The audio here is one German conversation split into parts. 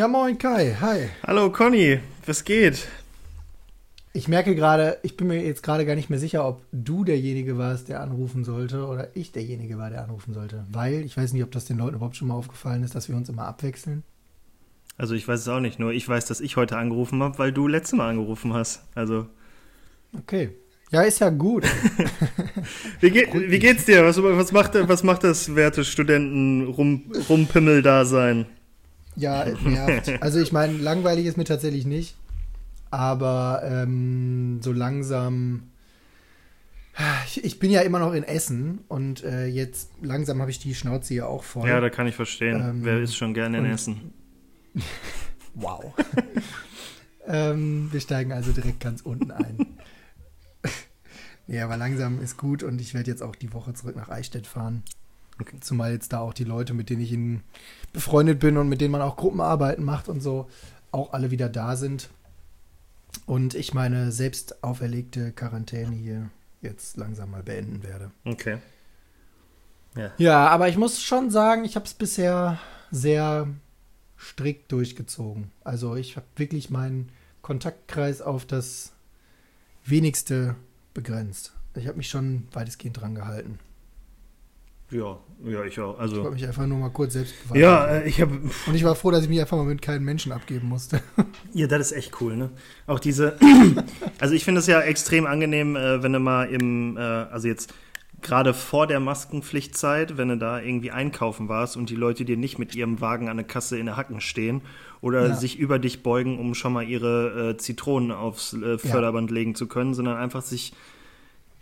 Ja, moin Kai, hi. Hallo Conny, was geht? Ich merke gerade, ich bin mir jetzt gerade gar nicht mehr sicher, ob du derjenige warst, der anrufen sollte oder ich derjenige war, der anrufen sollte. Weil ich weiß nicht, ob das den Leuten überhaupt schon mal aufgefallen ist, dass wir uns immer abwechseln. Also ich weiß es auch nicht, nur ich weiß, dass ich heute angerufen habe, weil du letztes Mal angerufen hast. Also. Okay. Ja, ist ja gut. wie, geht, wie geht's dir? Was, was, macht, was macht das werte Studenten-Rumpimmel-Dasein? Ja, nervt. Also ich meine, langweilig ist mir tatsächlich nicht. Aber ähm, so langsam. Ich, ich, bin ja immer noch in Essen und äh, jetzt langsam habe ich die Schnauze hier auch voll. Ja, da kann ich verstehen. Ähm, Wer ist schon gerne in Essen? wow. ähm, wir steigen also direkt ganz unten ein. ja, aber langsam ist gut und ich werde jetzt auch die Woche zurück nach Eichstätt fahren. Okay. Zumal jetzt da auch die Leute, mit denen ich in, befreundet bin und mit denen man auch Gruppenarbeiten macht und so, auch alle wieder da sind. Und ich meine selbst auferlegte Quarantäne hier jetzt langsam mal beenden werde. Okay. Ja, ja aber ich muss schon sagen, ich habe es bisher sehr strikt durchgezogen. Also ich habe wirklich meinen Kontaktkreis auf das wenigste begrenzt. Ich habe mich schon weitestgehend dran gehalten. Ja, ja, ich auch. Also, ich wollte mich einfach nur mal kurz selbst beweisen. Ja, äh, ich habe. Und ich war froh, dass ich mich einfach mal mit keinem Menschen abgeben musste. Ja, das ist echt cool, ne? Auch diese. also, ich finde es ja extrem angenehm, äh, wenn du mal im. Äh, also, jetzt gerade vor der Maskenpflichtzeit, wenn du da irgendwie einkaufen warst und die Leute dir nicht mit ihrem Wagen an der Kasse in der Hacken stehen oder ja. sich über dich beugen, um schon mal ihre Zitronen aufs Förderband ja. legen zu können, sondern einfach sich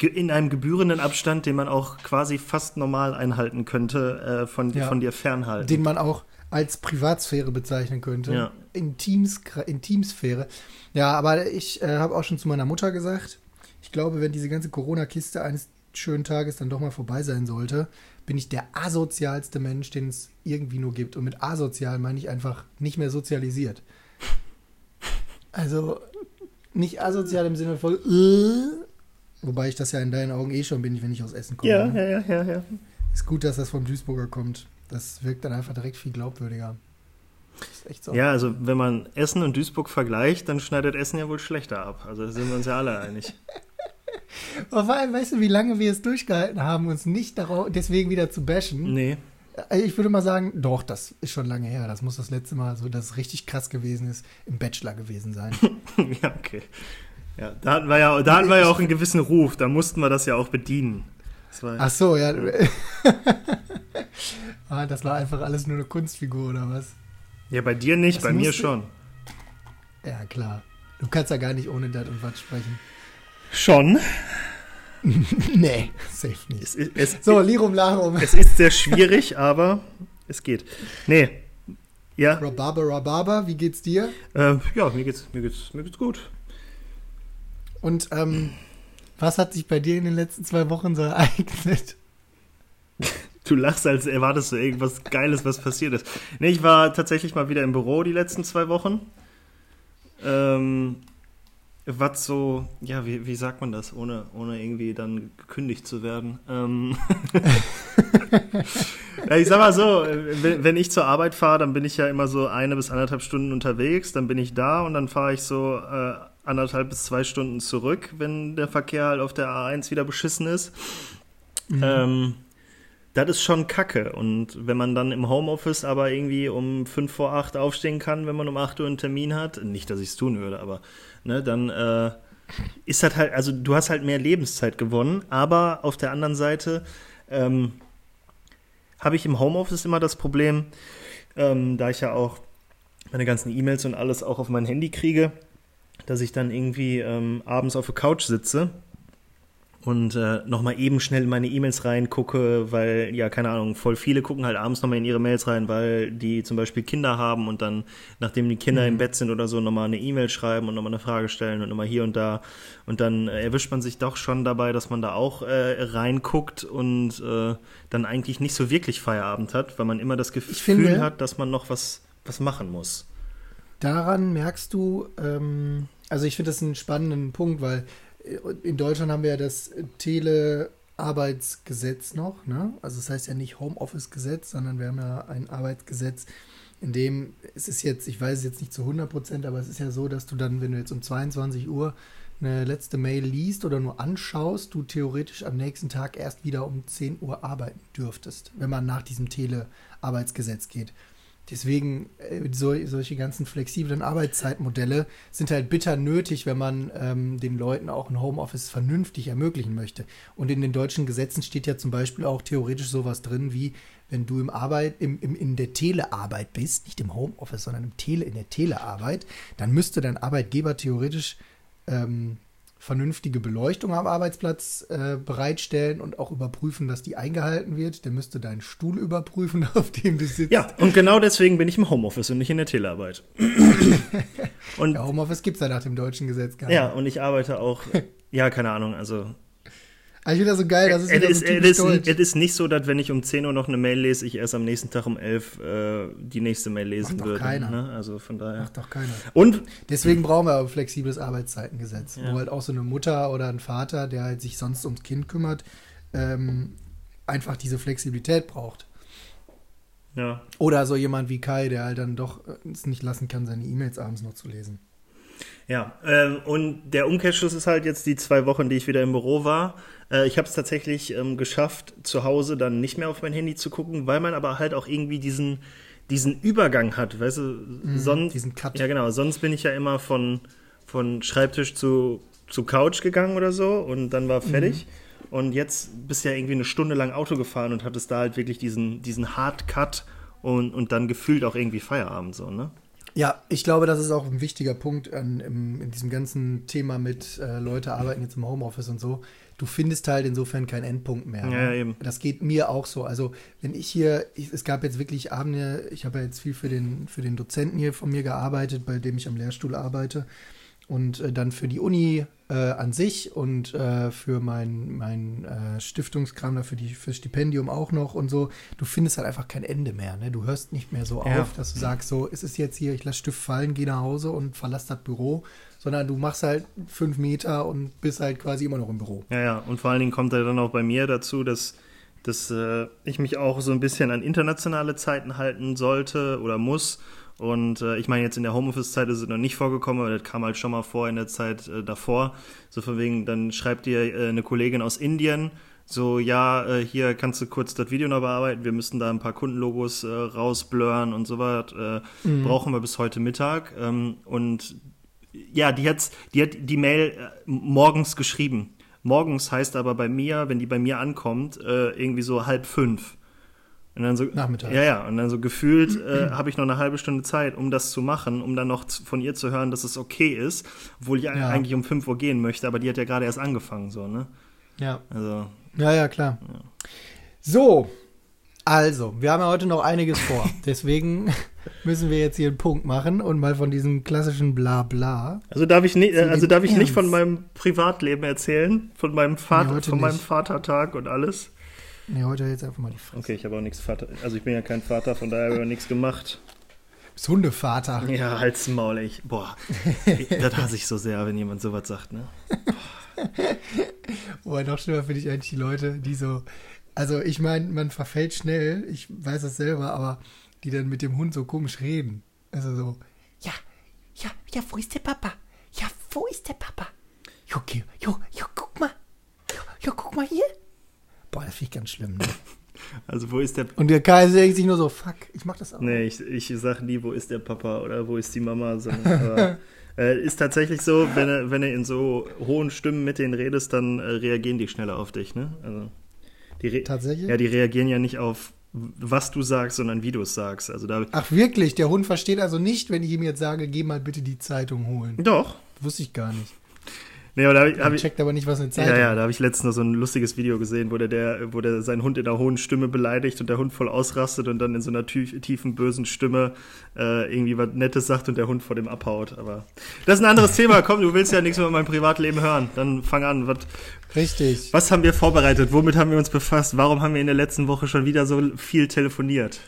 in einem gebührenden Abstand, den man auch quasi fast normal einhalten könnte, äh, von, ja. von dir fernhalten. Den man auch als Privatsphäre bezeichnen könnte. Ja. Intims, Intimsphäre. Ja, aber ich äh, habe auch schon zu meiner Mutter gesagt, ich glaube, wenn diese ganze Corona-Kiste eines schönen Tages dann doch mal vorbei sein sollte, bin ich der asozialste Mensch, den es irgendwie nur gibt. Und mit asozial meine ich einfach nicht mehr sozialisiert. Also nicht asozial im Sinne von, äh, Wobei ich das ja in deinen Augen eh schon bin, wenn ich aus Essen komme. Ja, ne? ja, ja, ja, ja. Ist gut, dass das vom Duisburger kommt. Das wirkt dann einfach direkt viel glaubwürdiger. ist echt so. Ja, also wenn man Essen und Duisburg vergleicht, dann schneidet Essen ja wohl schlechter ab. Also da sind wir uns ja alle einig. Aber vor allem, weißt du, wie lange wir es durchgehalten haben, uns nicht darauf, deswegen wieder zu bashen? Nee. Äh, ich würde mal sagen, doch, das ist schon lange her. Das muss das letzte Mal, so dass es richtig krass gewesen ist, im Bachelor gewesen sein. ja, okay. Ja, da hatten wir ja, da hatten wir ja auch einen gewissen Ruf, da mussten wir das ja auch bedienen. Ach so, ja. ah, das war einfach alles nur eine Kunstfigur oder was? Ja, bei dir nicht, das bei mir schon. Ja, klar. Du kannst ja gar nicht ohne Dat und was sprechen. Schon. nee, safe nicht. Es, es, so, Lirum Larum. Es ist sehr schwierig, aber es geht. Nee. Ja. Rhabarber, Rhabarber, wie geht's dir? Äh, ja, mir geht's, mir, geht's, mir geht's gut. Und ähm, was hat sich bei dir in den letzten zwei Wochen so ereignet? Du lachst, als erwartest du irgendwas Geiles, was passiert ist. Nee, ich war tatsächlich mal wieder im Büro die letzten zwei Wochen. Ähm, was so, ja, wie, wie sagt man das, ohne, ohne irgendwie dann gekündigt zu werden? Ähm ja, ich sag mal so, wenn, wenn ich zur Arbeit fahre, dann bin ich ja immer so eine bis anderthalb Stunden unterwegs, dann bin ich da und dann fahre ich so äh, anderthalb bis zwei Stunden zurück, wenn der Verkehr halt auf der A1 wieder beschissen ist. Mhm. Ähm, das ist schon kacke. Und wenn man dann im Homeoffice aber irgendwie um fünf vor acht aufstehen kann, wenn man um acht Uhr einen Termin hat, nicht, dass ich es tun würde, aber ne, dann äh, ist das halt, also du hast halt mehr Lebenszeit gewonnen, aber auf der anderen Seite ähm, habe ich im Homeoffice immer das Problem, ähm, da ich ja auch meine ganzen E-Mails und alles auch auf mein Handy kriege, dass ich dann irgendwie ähm, abends auf der Couch sitze und äh, nochmal eben schnell in meine E-Mails reingucke, weil, ja, keine Ahnung, voll viele gucken halt abends nochmal in ihre Mails rein, weil die zum Beispiel Kinder haben und dann, nachdem die Kinder mhm. im Bett sind oder so, nochmal eine E-Mail schreiben und nochmal eine Frage stellen und nochmal hier und da. Und dann äh, erwischt man sich doch schon dabei, dass man da auch äh, reinguckt und äh, dann eigentlich nicht so wirklich Feierabend hat, weil man immer das Gefühl finde, hat, dass man noch was, was machen muss. Daran merkst du, ähm, also ich finde das einen spannenden Punkt, weil äh, in Deutschland haben wir ja das Telearbeitsgesetz noch, ne? Also das heißt ja nicht Homeoffice-Gesetz, sondern wir haben ja ein Arbeitsgesetz, in dem es ist jetzt, ich weiß es jetzt nicht zu 100 Prozent, aber es ist ja so, dass du dann, wenn du jetzt um 22 Uhr eine letzte Mail liest oder nur anschaust, du theoretisch am nächsten Tag erst wieder um 10 Uhr arbeiten dürftest, wenn man nach diesem Telearbeitsgesetz geht. Deswegen, äh, so, solche ganzen flexiblen Arbeitszeitmodelle sind halt bitter nötig, wenn man ähm, den Leuten auch ein Homeoffice vernünftig ermöglichen möchte. Und in den deutschen Gesetzen steht ja zum Beispiel auch theoretisch sowas drin wie, wenn du im Arbeit, im, im, in der Telearbeit bist, nicht im Homeoffice, sondern im Tele, in der Telearbeit, dann müsste dein Arbeitgeber theoretisch ähm, vernünftige Beleuchtung am Arbeitsplatz äh, bereitstellen und auch überprüfen, dass die eingehalten wird. Der müsste deinen Stuhl überprüfen, auf dem du sitzt. Ja, und genau deswegen bin ich im Homeoffice und nicht in der Telearbeit. und ja, Homeoffice gibt es ja nach dem deutschen Gesetz gar nicht. Ja, und ich arbeite auch, ja, keine Ahnung, also aber ich finde das so geil, das ist es ist, so es, ist, nicht so, dass wenn ich um 10 Uhr noch eine Mail lese, ich erst am nächsten Tag um 11 äh, die nächste Mail lesen Macht würde. Keiner. Ne? Also von daher. Macht doch keiner. Und deswegen brauchen wir ein flexibles Arbeitszeitengesetz, ja. wo halt auch so eine Mutter oder ein Vater, der halt sich sonst ums Kind kümmert, ähm, einfach diese Flexibilität braucht. Ja. Oder so jemand wie Kai, der halt dann doch es nicht lassen kann, seine E-Mails abends noch zu lesen. Ja, ähm, und der Umkehrschluss ist halt jetzt die zwei Wochen, die ich wieder im Büro war. Äh, ich habe es tatsächlich ähm, geschafft, zu Hause dann nicht mehr auf mein Handy zu gucken, weil man aber halt auch irgendwie diesen, diesen Übergang hat, weißt du, mm, sonst, diesen Cut. Ja, genau, sonst bin ich ja immer von, von Schreibtisch zu, zu Couch gegangen oder so und dann war fertig. Mm. Und jetzt bist du ja irgendwie eine Stunde lang Auto gefahren und hattest da halt wirklich diesen, diesen Hard Cut und, und dann gefühlt auch irgendwie Feierabend so, ne? Ja, ich glaube, das ist auch ein wichtiger Punkt an, im, in diesem ganzen Thema mit äh, Leute arbeiten jetzt im Homeoffice und so. Du findest halt insofern keinen Endpunkt mehr. Ne? Ja, eben. Das geht mir auch so. Also, wenn ich hier, ich, es gab jetzt wirklich Abende, ich habe ja jetzt viel für den, für den Dozenten hier von mir gearbeitet, bei dem ich am Lehrstuhl arbeite und äh, dann für die Uni äh, an sich und äh, für mein, mein äh, Stiftungskram, da für die für Stipendium auch noch und so. Du findest halt einfach kein Ende mehr. Ne? Du hörst nicht mehr so ja. auf, dass du sagst, so, ist es jetzt hier, ich lasse Stift fallen, gehe nach Hause und verlasse das Büro, sondern du machst halt fünf Meter und bist halt quasi immer noch im Büro. Ja, ja, und vor allen Dingen kommt er dann auch bei mir dazu, dass dass äh, ich mich auch so ein bisschen an internationale Zeiten halten sollte oder muss und äh, ich meine, jetzt in der Homeoffice-Zeit ist es noch nicht vorgekommen, aber das kam halt schon mal vor in der Zeit äh, davor. So von wegen, dann schreibt dir äh, eine Kollegin aus Indien, so, ja, äh, hier kannst du kurz das Video noch bearbeiten, wir müssten da ein paar Kundenlogos äh, rausblurren und so was. Äh, mhm. Brauchen wir bis heute Mittag. Ähm, und ja, die, hat's, die hat die Mail äh, morgens geschrieben. Morgens heißt aber bei mir, wenn die bei mir ankommt, äh, irgendwie so halb fünf. Und dann so, Nachmittag. Ja, ja. Und dann so gefühlt äh, habe ich noch eine halbe Stunde Zeit, um das zu machen, um dann noch von ihr zu hören, dass es okay ist, obwohl ich ja. eigentlich um 5 Uhr gehen möchte, aber die hat ja gerade erst angefangen, so, ne? Ja. Also. Ja, ja, klar. Ja. So. Also, wir haben ja heute noch einiges vor. Deswegen müssen wir jetzt hier einen Punkt machen und mal von diesem klassischen Blabla. Also darf ich nicht, also darf ich nicht von meinem Privatleben erzählen, von meinem Vater, nee, von meinem Vatertag und alles. Nee, heute jetzt einfach mal die Fresse. Okay, ich habe auch nichts Vater. Also ich bin ja kein Vater, von daher habe ich nichts gemacht. Bist Hundevater. Ja, halt's Maul, ich. Boah, das hasse ich so sehr, wenn jemand sowas sagt, ne? Boah, noch schlimmer finde ich eigentlich die Leute, die so. Also ich meine, man verfällt schnell, ich weiß das selber, aber die dann mit dem Hund so komisch reden. Also so, ja, ja, ja, wo ist der Papa? Ja, wo ist der Papa? Jo, okay, jo, jo, guck mal. Jo, jo, guck mal hier. Boah, das finde ich ganz schlimm. Ne? Also wo ist der... Und der Kai denkt sich nur so, fuck, ich mach das auch. Nee, ich, ich sag nie, wo ist der Papa oder wo ist die Mama, sondern... aber, äh, ist tatsächlich so, wenn du, wenn in so hohen Stimmen mit denen redest, dann äh, reagieren die schneller auf dich, ne? Also, die Tatsächlich? Ja, die reagieren ja nicht auf was du sagst, sondern wie du es sagst. Also da Ach wirklich? Der Hund versteht also nicht, wenn ich ihm jetzt sage, geh mal bitte die Zeitung holen. Doch. Wusste ich gar nicht. Nee, aber da hab ich, hab checkt aber nicht, was eine Zeit Ja, ja, da habe ich letztens noch so ein lustiges Video gesehen, wo der, der, wo der seinen Hund in einer hohen Stimme beleidigt und der Hund voll ausrastet und dann in so einer tief, tiefen, bösen Stimme äh, irgendwie was Nettes sagt und der Hund vor dem abhaut. Aber das ist ein anderes Thema. Komm, du willst ja nichts über mein Privatleben hören. Dann fang an. Was, Richtig. Was haben wir vorbereitet? Womit haben wir uns befasst? Warum haben wir in der letzten Woche schon wieder so viel telefoniert?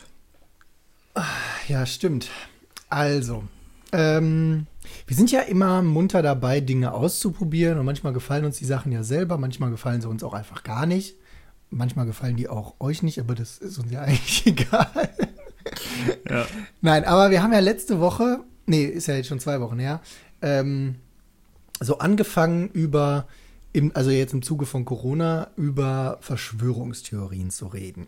Ja, stimmt. Also, ähm, wir sind ja immer munter dabei, Dinge auszuprobieren und manchmal gefallen uns die Sachen ja selber, manchmal gefallen sie uns auch einfach gar nicht. Manchmal gefallen die auch euch nicht, aber das ist uns ja eigentlich egal. ja. Nein, aber wir haben ja letzte Woche, nee, ist ja jetzt schon zwei Wochen her, ähm, so angefangen über, im, also jetzt im Zuge von Corona, über Verschwörungstheorien zu reden.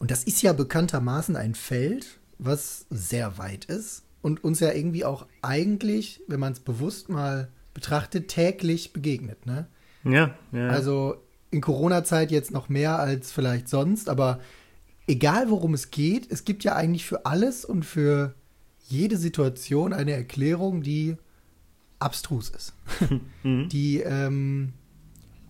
Und das ist ja bekanntermaßen ein Feld, was sehr weit ist und uns ja irgendwie auch eigentlich, wenn man es bewusst mal betrachtet, täglich begegnet. Ne? Ja, ja. Also in Corona-Zeit jetzt noch mehr als vielleicht sonst, aber egal worum es geht, es gibt ja eigentlich für alles und für jede Situation eine Erklärung, die abstrus ist. Mhm. Die, ähm,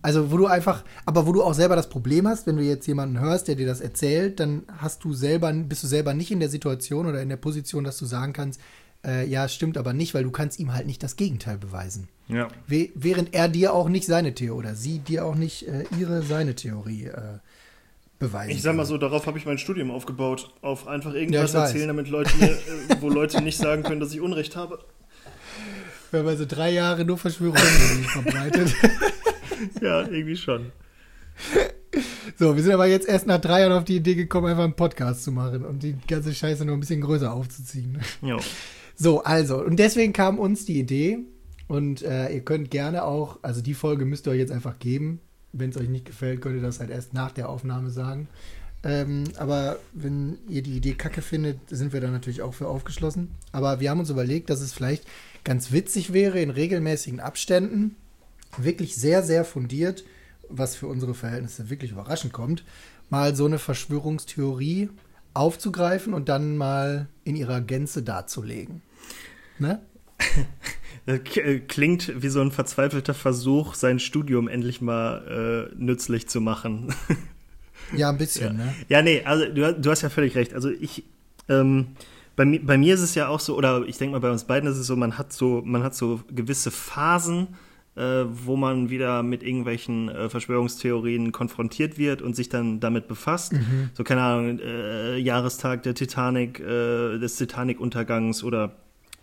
also wo du einfach, aber wo du auch selber das Problem hast, wenn du jetzt jemanden hörst, der dir das erzählt, dann hast du selber, bist du selber nicht in der Situation oder in der Position, dass du sagen kannst, äh, ja, stimmt aber nicht, weil du kannst ihm halt nicht das Gegenteil beweisen. Ja. während er dir auch nicht seine Theorie oder sie dir auch nicht äh, ihre, seine Theorie äh, beweisen. Ich sag mal so, darauf habe ich mein Studium aufgebaut, auf einfach irgendwas ja, erzählen, damit Leute, äh, wo Leute nicht sagen können, dass ich Unrecht habe. Wir haben also drei Jahre nur Verschwörungen verbreitet. ja, irgendwie schon. So, wir sind aber jetzt erst nach drei Jahren auf die Idee gekommen, einfach einen Podcast zu machen und die ganze Scheiße noch ein bisschen größer aufzuziehen. Jo. So, also, und deswegen kam uns die Idee, und äh, ihr könnt gerne auch, also die Folge müsst ihr euch jetzt einfach geben. Wenn es euch nicht gefällt, könnt ihr das halt erst nach der Aufnahme sagen. Ähm, aber wenn ihr die Idee kacke findet, sind wir da natürlich auch für aufgeschlossen. Aber wir haben uns überlegt, dass es vielleicht ganz witzig wäre, in regelmäßigen Abständen, wirklich sehr, sehr fundiert, was für unsere Verhältnisse wirklich überraschend kommt, mal so eine Verschwörungstheorie aufzugreifen und dann mal in ihrer Gänze darzulegen. Ne? Äh, klingt wie so ein verzweifelter Versuch, sein Studium endlich mal äh, nützlich zu machen. Ja, ein bisschen, ja. ne? Ja, nee, also du, du hast ja völlig recht. Also ich, ähm, bei, bei mir ist es ja auch so, oder ich denke mal, bei uns beiden ist es so, man hat so, man hat so gewisse Phasen, äh, wo man wieder mit irgendwelchen äh, Verschwörungstheorien konfrontiert wird und sich dann damit befasst. Mhm. So, keine Ahnung, äh, Jahrestag der Titanic, äh, des Titanic-Untergangs oder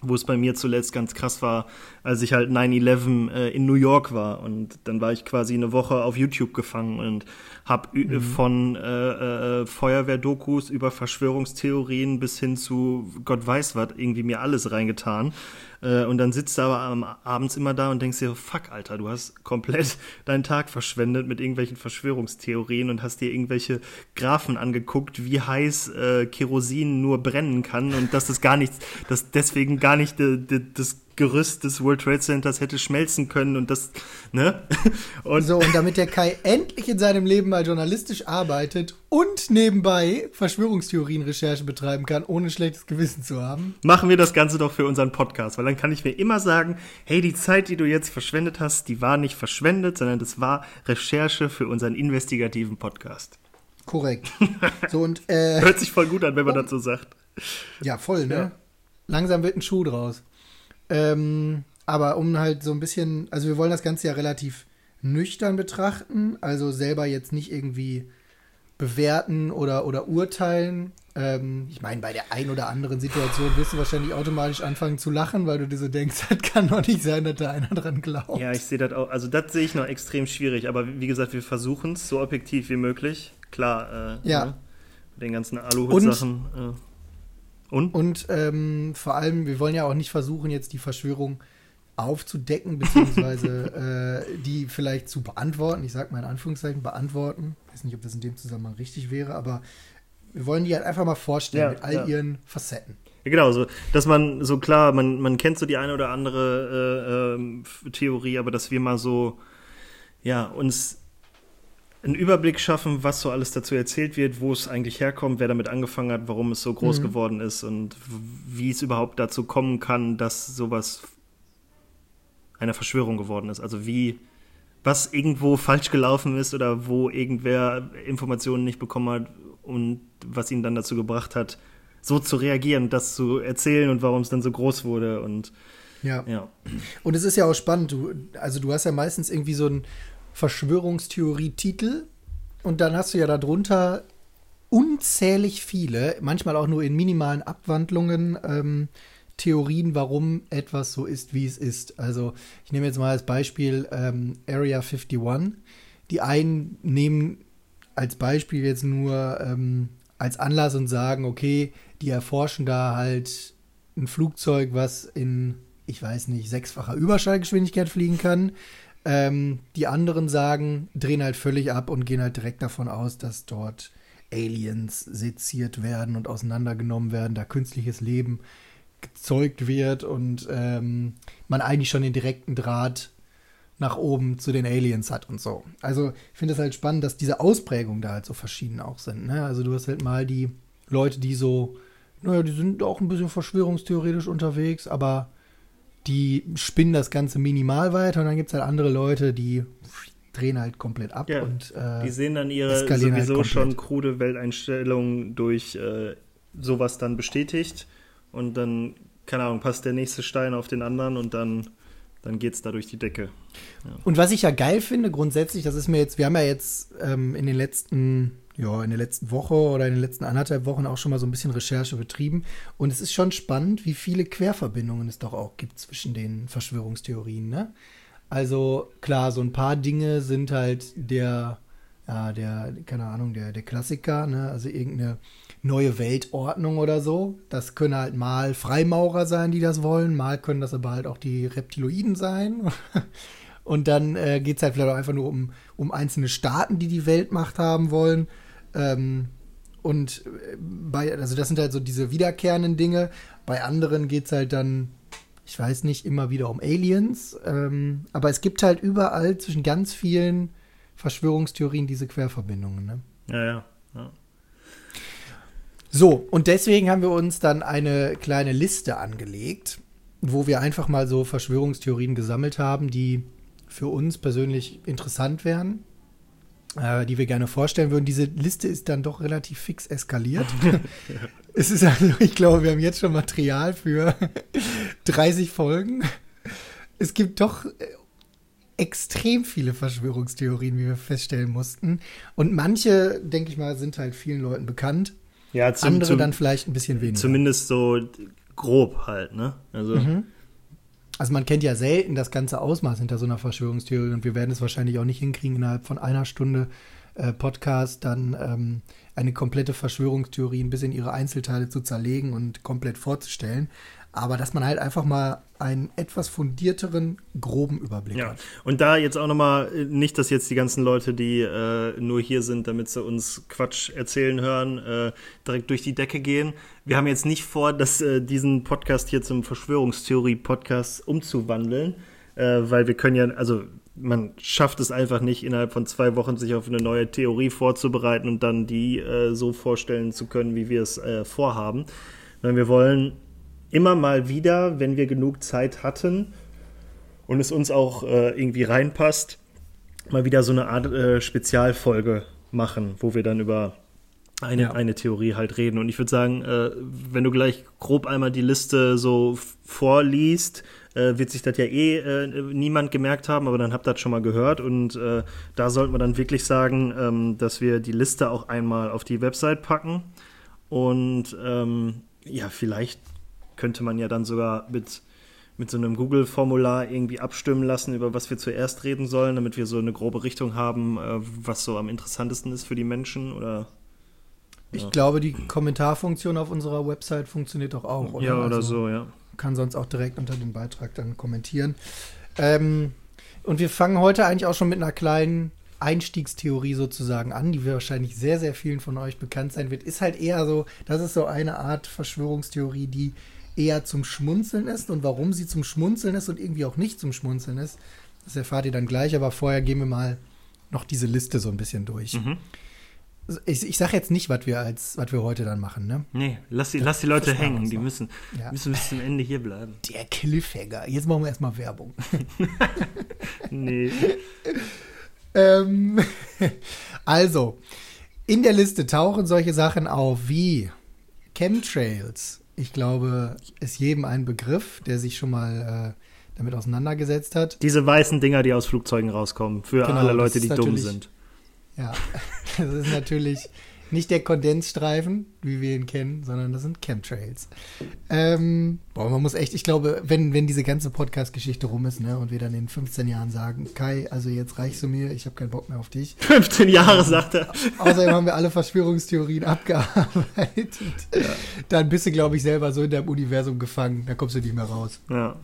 wo es bei mir zuletzt ganz krass war, als ich halt 9-11 äh, in New York war. Und dann war ich quasi eine Woche auf YouTube gefangen und habe mhm. von äh, äh, Feuerwehrdokus über Verschwörungstheorien bis hin zu Gott weiß was irgendwie mir alles reingetan. Äh, und dann sitzt du aber abends immer da und denkst dir, fuck, Alter, du hast komplett deinen Tag verschwendet mit irgendwelchen Verschwörungstheorien und hast dir irgendwelche Graphen angeguckt, wie heiß äh, Kerosin nur brennen kann und dass das gar nichts, dass deswegen gar nicht de, das Gerüst des World Trade Centers hätte schmelzen können und das, ne? Und so, und damit der Kai endlich in seinem Leben mal journalistisch arbeitet und nebenbei Verschwörungstheorien-Recherche betreiben kann, ohne schlechtes Gewissen zu haben. Machen wir das Ganze doch für unseren Podcast, weil dann kann ich mir immer sagen, hey, die Zeit, die du jetzt verschwendet hast, die war nicht verschwendet, sondern das war Recherche für unseren investigativen Podcast. Korrekt. So und äh, hört sich voll gut an, wenn man oh, dazu sagt. Ja, voll, ne? Ja. Langsam wird ein Schuh draus. Ähm, aber um halt so ein bisschen, also wir wollen das Ganze ja relativ nüchtern betrachten, also selber jetzt nicht irgendwie bewerten oder, oder urteilen. Ähm, ich meine, bei der ein oder anderen Situation wirst du wahrscheinlich automatisch anfangen zu lachen, weil du dir so denkst, das kann doch nicht sein, dass da einer dran glaubt. Ja, ich sehe das auch, also das sehe ich noch extrem schwierig, aber wie gesagt, wir versuchen es so objektiv wie möglich. Klar, äh, ja. Ne, mit den ganzen Aluhut-Sachen. Äh. Und? Und ähm, vor allem, wir wollen ja auch nicht versuchen, jetzt die Verschwörung aufzudecken, beziehungsweise äh, die vielleicht zu beantworten. Ich sage mal in Anführungszeichen beantworten. Ich weiß nicht, ob das in dem Zusammenhang richtig wäre, aber wir wollen die halt einfach mal vorstellen ja, mit all ja. ihren Facetten. Ja, genau, so, dass man so klar, man, man kennt so die eine oder andere äh, äh, Theorie, aber dass wir mal so, ja, uns einen Überblick schaffen, was so alles dazu erzählt wird, wo es eigentlich herkommt, wer damit angefangen hat, warum es so groß mhm. geworden ist und wie es überhaupt dazu kommen kann, dass sowas eine Verschwörung geworden ist. Also wie, was irgendwo falsch gelaufen ist oder wo irgendwer Informationen nicht bekommen hat und was ihn dann dazu gebracht hat, so zu reagieren, das zu erzählen und warum es dann so groß wurde und ja. ja. Und es ist ja auch spannend, du, also du hast ja meistens irgendwie so ein Verschwörungstheorie-Titel und dann hast du ja darunter unzählig viele, manchmal auch nur in minimalen Abwandlungen, ähm, Theorien, warum etwas so ist, wie es ist. Also ich nehme jetzt mal als Beispiel ähm, Area 51. Die einen nehmen als Beispiel jetzt nur ähm, als Anlass und sagen, okay, die erforschen da halt ein Flugzeug, was in, ich weiß nicht, sechsfacher Überschallgeschwindigkeit fliegen kann. Ähm, die anderen sagen, drehen halt völlig ab und gehen halt direkt davon aus, dass dort Aliens seziert werden und auseinandergenommen werden, da künstliches Leben gezeugt wird und ähm, man eigentlich schon den direkten Draht nach oben zu den Aliens hat und so. Also ich finde es halt spannend, dass diese Ausprägungen da halt so verschieden auch sind. Ne? Also du hast halt mal die Leute, die so, naja, die sind auch ein bisschen verschwörungstheoretisch unterwegs, aber die spinnen das Ganze minimal weiter und dann gibt es halt andere Leute, die drehen halt komplett ab Ja, und äh, Die sehen dann ihre halt sowieso komplett. schon krude Welteinstellung durch äh, sowas dann bestätigt. Und dann, keine Ahnung, passt der nächste Stein auf den anderen und dann, dann geht es da durch die Decke. Und was ich ja geil finde, grundsätzlich, das ist mir jetzt, wir haben ja jetzt ähm, in den letzten, ja, in der letzten Woche oder in den letzten anderthalb Wochen auch schon mal so ein bisschen Recherche betrieben. Und es ist schon spannend, wie viele Querverbindungen es doch auch gibt zwischen den Verschwörungstheorien, ne? Also klar, so ein paar Dinge sind halt der, ja, der, keine Ahnung, der, der Klassiker, ne? Also irgendeine neue Weltordnung oder so. Das können halt mal Freimaurer sein, die das wollen, mal können das aber halt auch die Reptiloiden sein. Und dann äh, geht es halt vielleicht auch einfach nur um, um einzelne Staaten, die die Weltmacht haben wollen. Ähm, und äh, bei, also das sind halt so diese wiederkehrenden Dinge. Bei anderen geht es halt dann, ich weiß nicht, immer wieder um Aliens. Ähm, aber es gibt halt überall zwischen ganz vielen Verschwörungstheorien diese Querverbindungen. Ne? Ja, ja. ja. So, und deswegen haben wir uns dann eine kleine Liste angelegt, wo wir einfach mal so Verschwörungstheorien gesammelt haben, die für uns persönlich interessant wären, die wir gerne vorstellen würden. Diese Liste ist dann doch relativ fix eskaliert. es ist also, ich glaube, wir haben jetzt schon Material für 30 Folgen. Es gibt doch äh, extrem viele Verschwörungstheorien, wie wir feststellen mussten. Und manche, denke ich mal, sind halt vielen Leuten bekannt. Ja, zum, Andere zum, dann vielleicht ein bisschen weniger. zumindest so grob halt, ne? Also, Mhm. Also man kennt ja selten das ganze Ausmaß hinter so einer Verschwörungstheorie und wir werden es wahrscheinlich auch nicht hinkriegen, innerhalb von einer Stunde äh, Podcast dann ähm, eine komplette Verschwörungstheorie bis in ihre Einzelteile zu zerlegen und komplett vorzustellen. Aber dass man halt einfach mal einen etwas fundierteren, groben Überblick Ja, hat. und da jetzt auch nochmal, nicht, dass jetzt die ganzen Leute, die äh, nur hier sind, damit sie uns Quatsch erzählen hören, äh, direkt durch die Decke gehen. Wir haben jetzt nicht vor, dass, äh, diesen Podcast hier zum Verschwörungstheorie-Podcast umzuwandeln, äh, weil wir können ja, also man schafft es einfach nicht, innerhalb von zwei Wochen sich auf eine neue Theorie vorzubereiten und dann die äh, so vorstellen zu können, wie wir es äh, vorhaben. Sondern wir wollen immer mal wieder, wenn wir genug Zeit hatten, und es uns auch äh, irgendwie reinpasst, mal wieder so eine Art äh, Spezialfolge machen, wo wir dann über eine, Ja. eine Theorie halt reden. Und ich würde sagen, äh, wenn du gleich grob einmal die Liste so vorliest, äh, wird sich das ja eh äh, niemand gemerkt haben, aber dann habt ihr das schon mal gehört. Und äh, da sollten wir dann wirklich sagen, ähm, dass wir die Liste auch einmal auf die Website packen. Und ähm, ja, vielleicht könnte man ja dann sogar mit, mit so einem Google-Formular irgendwie abstimmen lassen, über was wir zuerst reden sollen, damit wir so eine grobe Richtung haben, äh, was so am interessantesten ist für die Menschen oder Ich Ja. glaube, die Kommentarfunktion auf unserer Website funktioniert doch auch, oder? ja oder Also- so, ja. kann sonst auch direkt unter dem Beitrag dann kommentieren. Ähm, und wir fangen heute eigentlich auch schon mit einer kleinen Einstiegstheorie sozusagen an, die wahrscheinlich sehr, sehr vielen von euch bekannt sein wird. Ist halt eher so, das ist so eine Art Verschwörungstheorie, die eher zum Schmunzeln ist. Und warum sie zum Schmunzeln ist und irgendwie auch nicht zum Schmunzeln ist, das erfahrt ihr dann gleich. Aber vorher gehen wir mal noch diese Liste so ein bisschen durch. Mhm. Ich, ich sage jetzt nicht, was wir als, was wir heute dann machen, ne? Nee, lass die, lass die Leute hängen, die müssen, Ja. müssen bis zum Ende hier bleiben. Der Cliffhanger. Jetzt machen wir erstmal Werbung. Nee. Ähm, also, in der Liste tauchen solche Sachen auf wie Chemtrails. Ich glaube, ist jedem ein Begriff, der sich schon mal äh, damit auseinandergesetzt hat. Diese weißen Dinger, die aus Flugzeugen rauskommen, für Genau, alle Leute, die dumm sind. Ja, das ist natürlich Nicht der Kondensstreifen, wie wir ihn kennen, sondern das sind Chemtrails. Ähm, boah, man muss echt, ich glaube, wenn, wenn diese ganze Podcast-Geschichte rum ist, ne, und wir dann in 15 Jahren sagen, Kai, also jetzt reichst du mir, ich habe keinen Bock mehr auf dich. 15 Jahre, sagt er. Außerdem haben wir alle Verschwörungstheorien abgearbeitet. Ja. Dann bist du, glaube ich, selber so in deinem Universum gefangen, da kommst du nicht mehr raus. Ja.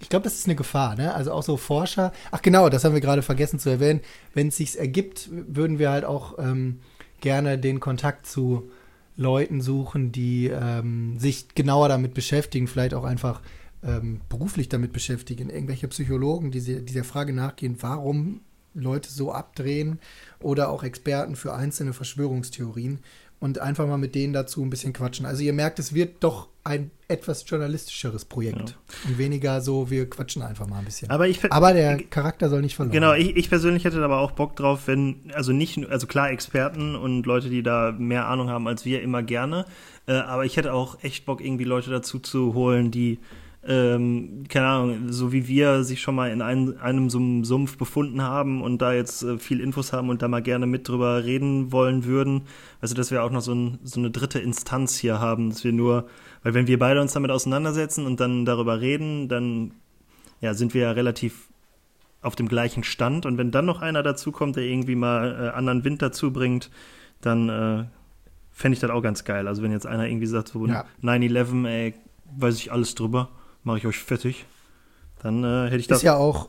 Ich glaube, das ist eine Gefahr, ne? Also auch so Forscher. Ach genau, das haben wir gerade vergessen zu erwähnen. Wenn es sich ergibt, würden wir halt auch ähm, gerne den Kontakt zu Leuten suchen, die ähm, sich genauer damit beschäftigen, vielleicht auch einfach ähm, beruflich damit beschäftigen. Irgendwelche Psychologen, die dieser Frage nachgehen, warum Leute so abdrehen oder auch Experten für einzelne Verschwörungstheorien und einfach mal mit denen dazu ein bisschen quatschen. Also ihr merkt, es wird doch ein etwas journalistischeres Projekt ja. und weniger so, wir quatschen einfach mal ein bisschen. Aber, ich, aber der Charakter soll nicht verloren Genau, ich, ich, persönlich hätte aber auch Bock drauf, wenn, also nicht, also klar Experten und Leute, die da mehr Ahnung haben als wir, immer gerne, äh, aber ich hätte auch echt Bock, irgendwie Leute dazu zu holen, die ähm, keine Ahnung, so wie wir sich schon mal in ein, einem so einem Sumpf befunden haben und da jetzt äh, viel Infos haben und da mal gerne mit drüber reden wollen würden. Also, dass wir auch noch so, ein, so eine dritte Instanz hier haben, dass wir nur, weil wenn wir beide uns damit auseinandersetzen und dann darüber reden, dann ja, sind wir ja relativ auf dem gleichen Stand und wenn dann noch einer dazukommt, der irgendwie mal äh, anderen Wind dazu bringt, dann äh, fände ich das auch ganz geil. Also wenn jetzt einer irgendwie sagt, so ja. 9-11, ey, weiß ich alles drüber mache ich euch fertig. Dann äh, hätte ich das. Ist ja auch.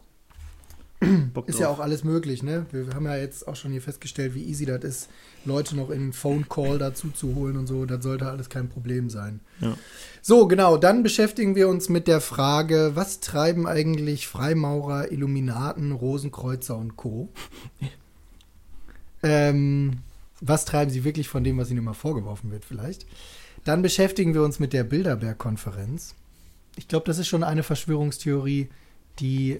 Bock ist ja auch alles möglich, ne? Wir haben ja jetzt auch schon hier festgestellt, wie easy das ist, Leute noch in einen Phone Call dazu zu holen und so. Das sollte alles kein Problem sein. Ja. So, genau. Dann beschäftigen wir uns mit der Frage, was treiben eigentlich Freimaurer, Illuminaten, Rosenkreuzer und Co. ähm, was treiben sie wirklich von dem, was ihnen immer vorgeworfen wird, vielleicht? Dann beschäftigen wir uns mit der Bilderberg-Konferenz ich glaube, das ist schon eine Verschwörungstheorie, die,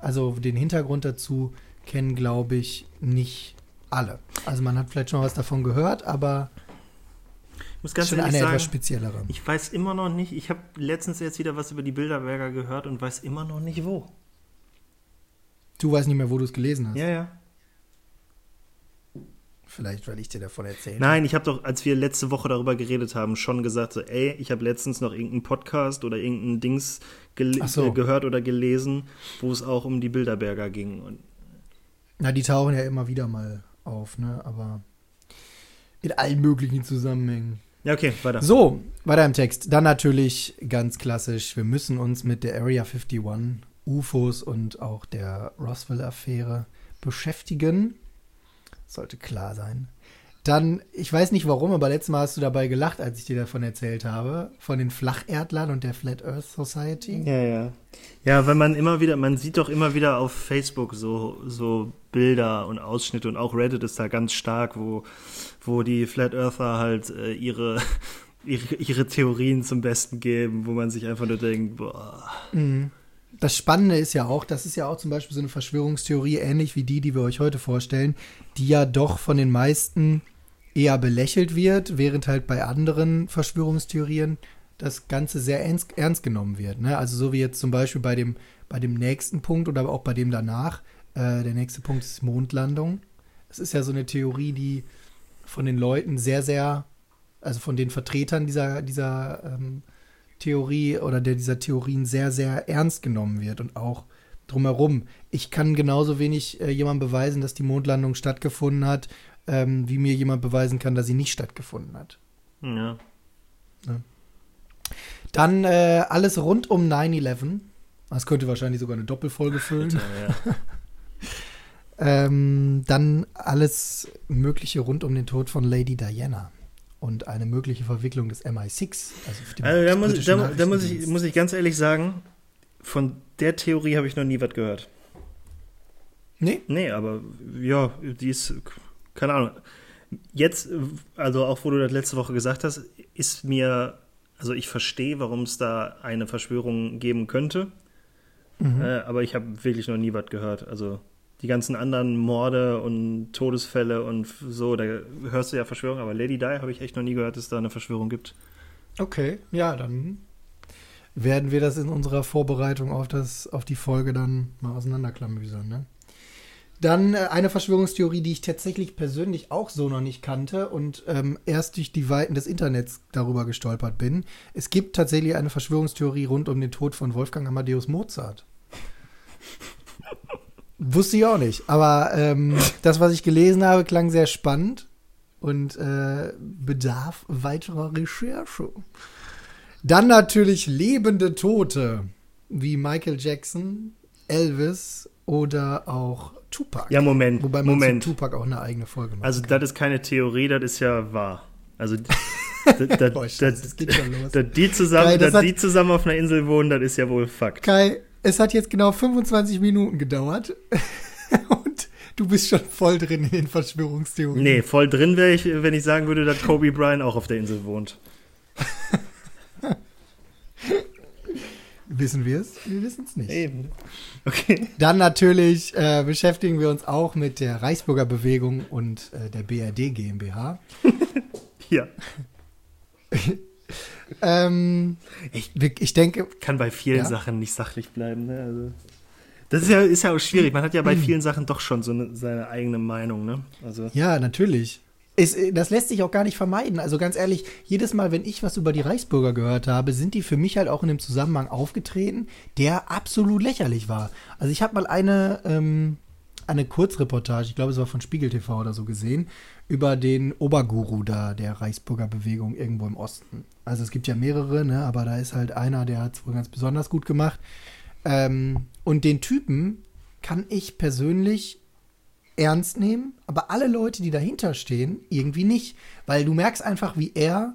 also den Hintergrund dazu kennen, glaube ich, nicht alle. Also man hat vielleicht schon was davon gehört, aber ich muss ganz schon eine sagen, etwas speziellere. Ich weiß immer noch nicht, ich habe letztens jetzt wieder was über die Bilderberger gehört und weiß immer noch nicht wo. Du weißt nicht mehr, wo du es gelesen hast. Ja, ja. Vielleicht, weil ich dir davon erzählt Nein, ich habe doch, als wir letzte Woche darüber geredet haben, schon gesagt, so, ey, ich habe letztens noch irgendeinen Podcast oder irgendein Dings so. äh, gehört oder gelesen, wo es auch um die Bilderberger ging. Und Na, die tauchen ja immer wieder mal auf, ne? Aber in allen möglichen Zusammenhängen. Ja, okay, weiter. So, weiter im Text. Dann natürlich ganz klassisch, wir müssen uns mit der Area 51, UFOs und auch der Roswell-Affäre beschäftigen. Sollte klar sein. Dann, ich weiß nicht warum, aber letztes Mal hast du dabei gelacht, als ich dir davon erzählt habe, von den Flacherdlern und der Flat Earth Society. Ja, ja. Ja, weil man immer wieder, man sieht doch immer wieder auf Facebook so, so Bilder und Ausschnitte und auch Reddit ist da ganz stark, wo, wo die Flat Earther halt äh, ihre, ihre, ihre Theorien zum Besten geben, wo man sich einfach nur denkt, boah. Mhm das Spannende ist ja auch, das ist ja auch zum Beispiel so eine Verschwörungstheorie, ähnlich wie die, die wir euch heute vorstellen, die ja doch von den meisten eher belächelt wird, während halt bei anderen Verschwörungstheorien das Ganze sehr ernst, ernst genommen wird. Ne? Also so wie jetzt zum Beispiel bei dem, bei dem nächsten Punkt oder auch bei dem danach. Äh, der nächste Punkt ist Mondlandung. Es ist ja so eine Theorie, die von den Leuten sehr, sehr, also von den Vertretern dieser, dieser ähm, Theorie oder der dieser Theorien sehr, sehr ernst genommen wird und auch drumherum. Ich kann genauso wenig äh, jemandem beweisen, dass die Mondlandung stattgefunden hat, ähm, wie mir jemand beweisen kann, dass sie nicht stattgefunden hat. Ja. ja. Dann äh, alles rund um 9-11. Das könnte wahrscheinlich sogar eine Doppelfolge füllen. Ja. ähm, dann alles Mögliche rund um den Tod von Lady Diana und eine mögliche Verwicklung des MI6. Also, also da, muss, da, da muss, ich, muss ich ganz ehrlich sagen, von der Theorie habe ich noch nie was gehört. Nee? Nee, aber ja, die ist, keine Ahnung. Jetzt, also auch wo du das letzte Woche gesagt hast, ist mir, also ich verstehe, warum es da eine Verschwörung geben könnte. Mhm. Äh, aber ich habe wirklich noch nie was gehört. Also die ganzen anderen Morde und Todesfälle und so, da hörst du ja Verschwörung, aber Lady Di habe ich echt noch nie gehört, dass es da eine Verschwörung gibt. Okay, ja, dann werden wir das in unserer Vorbereitung auf, das, auf die Folge dann mal auseinanderklamüsern, ne? Dann äh, eine Verschwörungstheorie, die ich tatsächlich persönlich auch so noch nicht kannte und ähm, erst durch die Weiten des Internets darüber gestolpert bin. Es gibt tatsächlich eine Verschwörungstheorie rund um den Tod von Wolfgang Amadeus Mozart. Wusste ich auch nicht. Aber ähm, das, was ich gelesen habe, klang sehr spannend und äh, bedarf weiterer Recherche. Dann natürlich lebende Tote, wie Michael Jackson, Elvis oder auch Tupac. Ja, Moment. Wobei man Moment. Tupac auch eine eigene Folge macht. Also, das ist keine Theorie, das ist ja wahr. Also, da, Boah, Scheiße, das geht schon los. da, die, zusammen, Geil, das dass hat- die zusammen auf einer Insel wohnen, das ist ja wohl Fakt. Kai, es hat jetzt genau 25 Minuten gedauert und du bist schon voll drin in den Verschwörungstheorien. Nee, voll drin wäre ich, wenn ich sagen würde, dass Kobe Bryant auch auf der Insel wohnt. Wissen wir es? Wir wissen es nicht. Eben. Okay. Dann natürlich äh, beschäftigen wir uns auch mit der Reichsbürger Bewegung und äh, der BRD GmbH. Ja. Ähm, Ich- ich, denke, Kann bei vielen Ja? Sachen nicht sachlich bleiben. Ne? Also, das ist ja, ist ja auch schwierig. Man hat ja bei vielen Sachen doch schon so eine, seine eigene Meinung. Ne? Also, ja, natürlich. Äh, das lässt sich auch gar nicht vermeiden. Also ganz ehrlich, jedes Mal, wenn ich was über die Reichsbürger gehört habe, sind die für mich halt auch in einem Zusammenhang aufgetreten, der absolut lächerlich war. Also ich habe mal eine, ähm, eine Kurzreportage, ich glaube es war von Spiegel TV oder so gesehen, über den Oberguru da der Reichsbürger Bewegung irgendwo im Osten. Also es gibt ja mehrere, ne, aber da ist halt einer, der hat es wohl ganz besonders gut gemacht. Ähm, und den Typen kann ich persönlich ernst nehmen, aber alle Leute, die dahinter stehen, irgendwie nicht. Weil du merkst einfach, wie er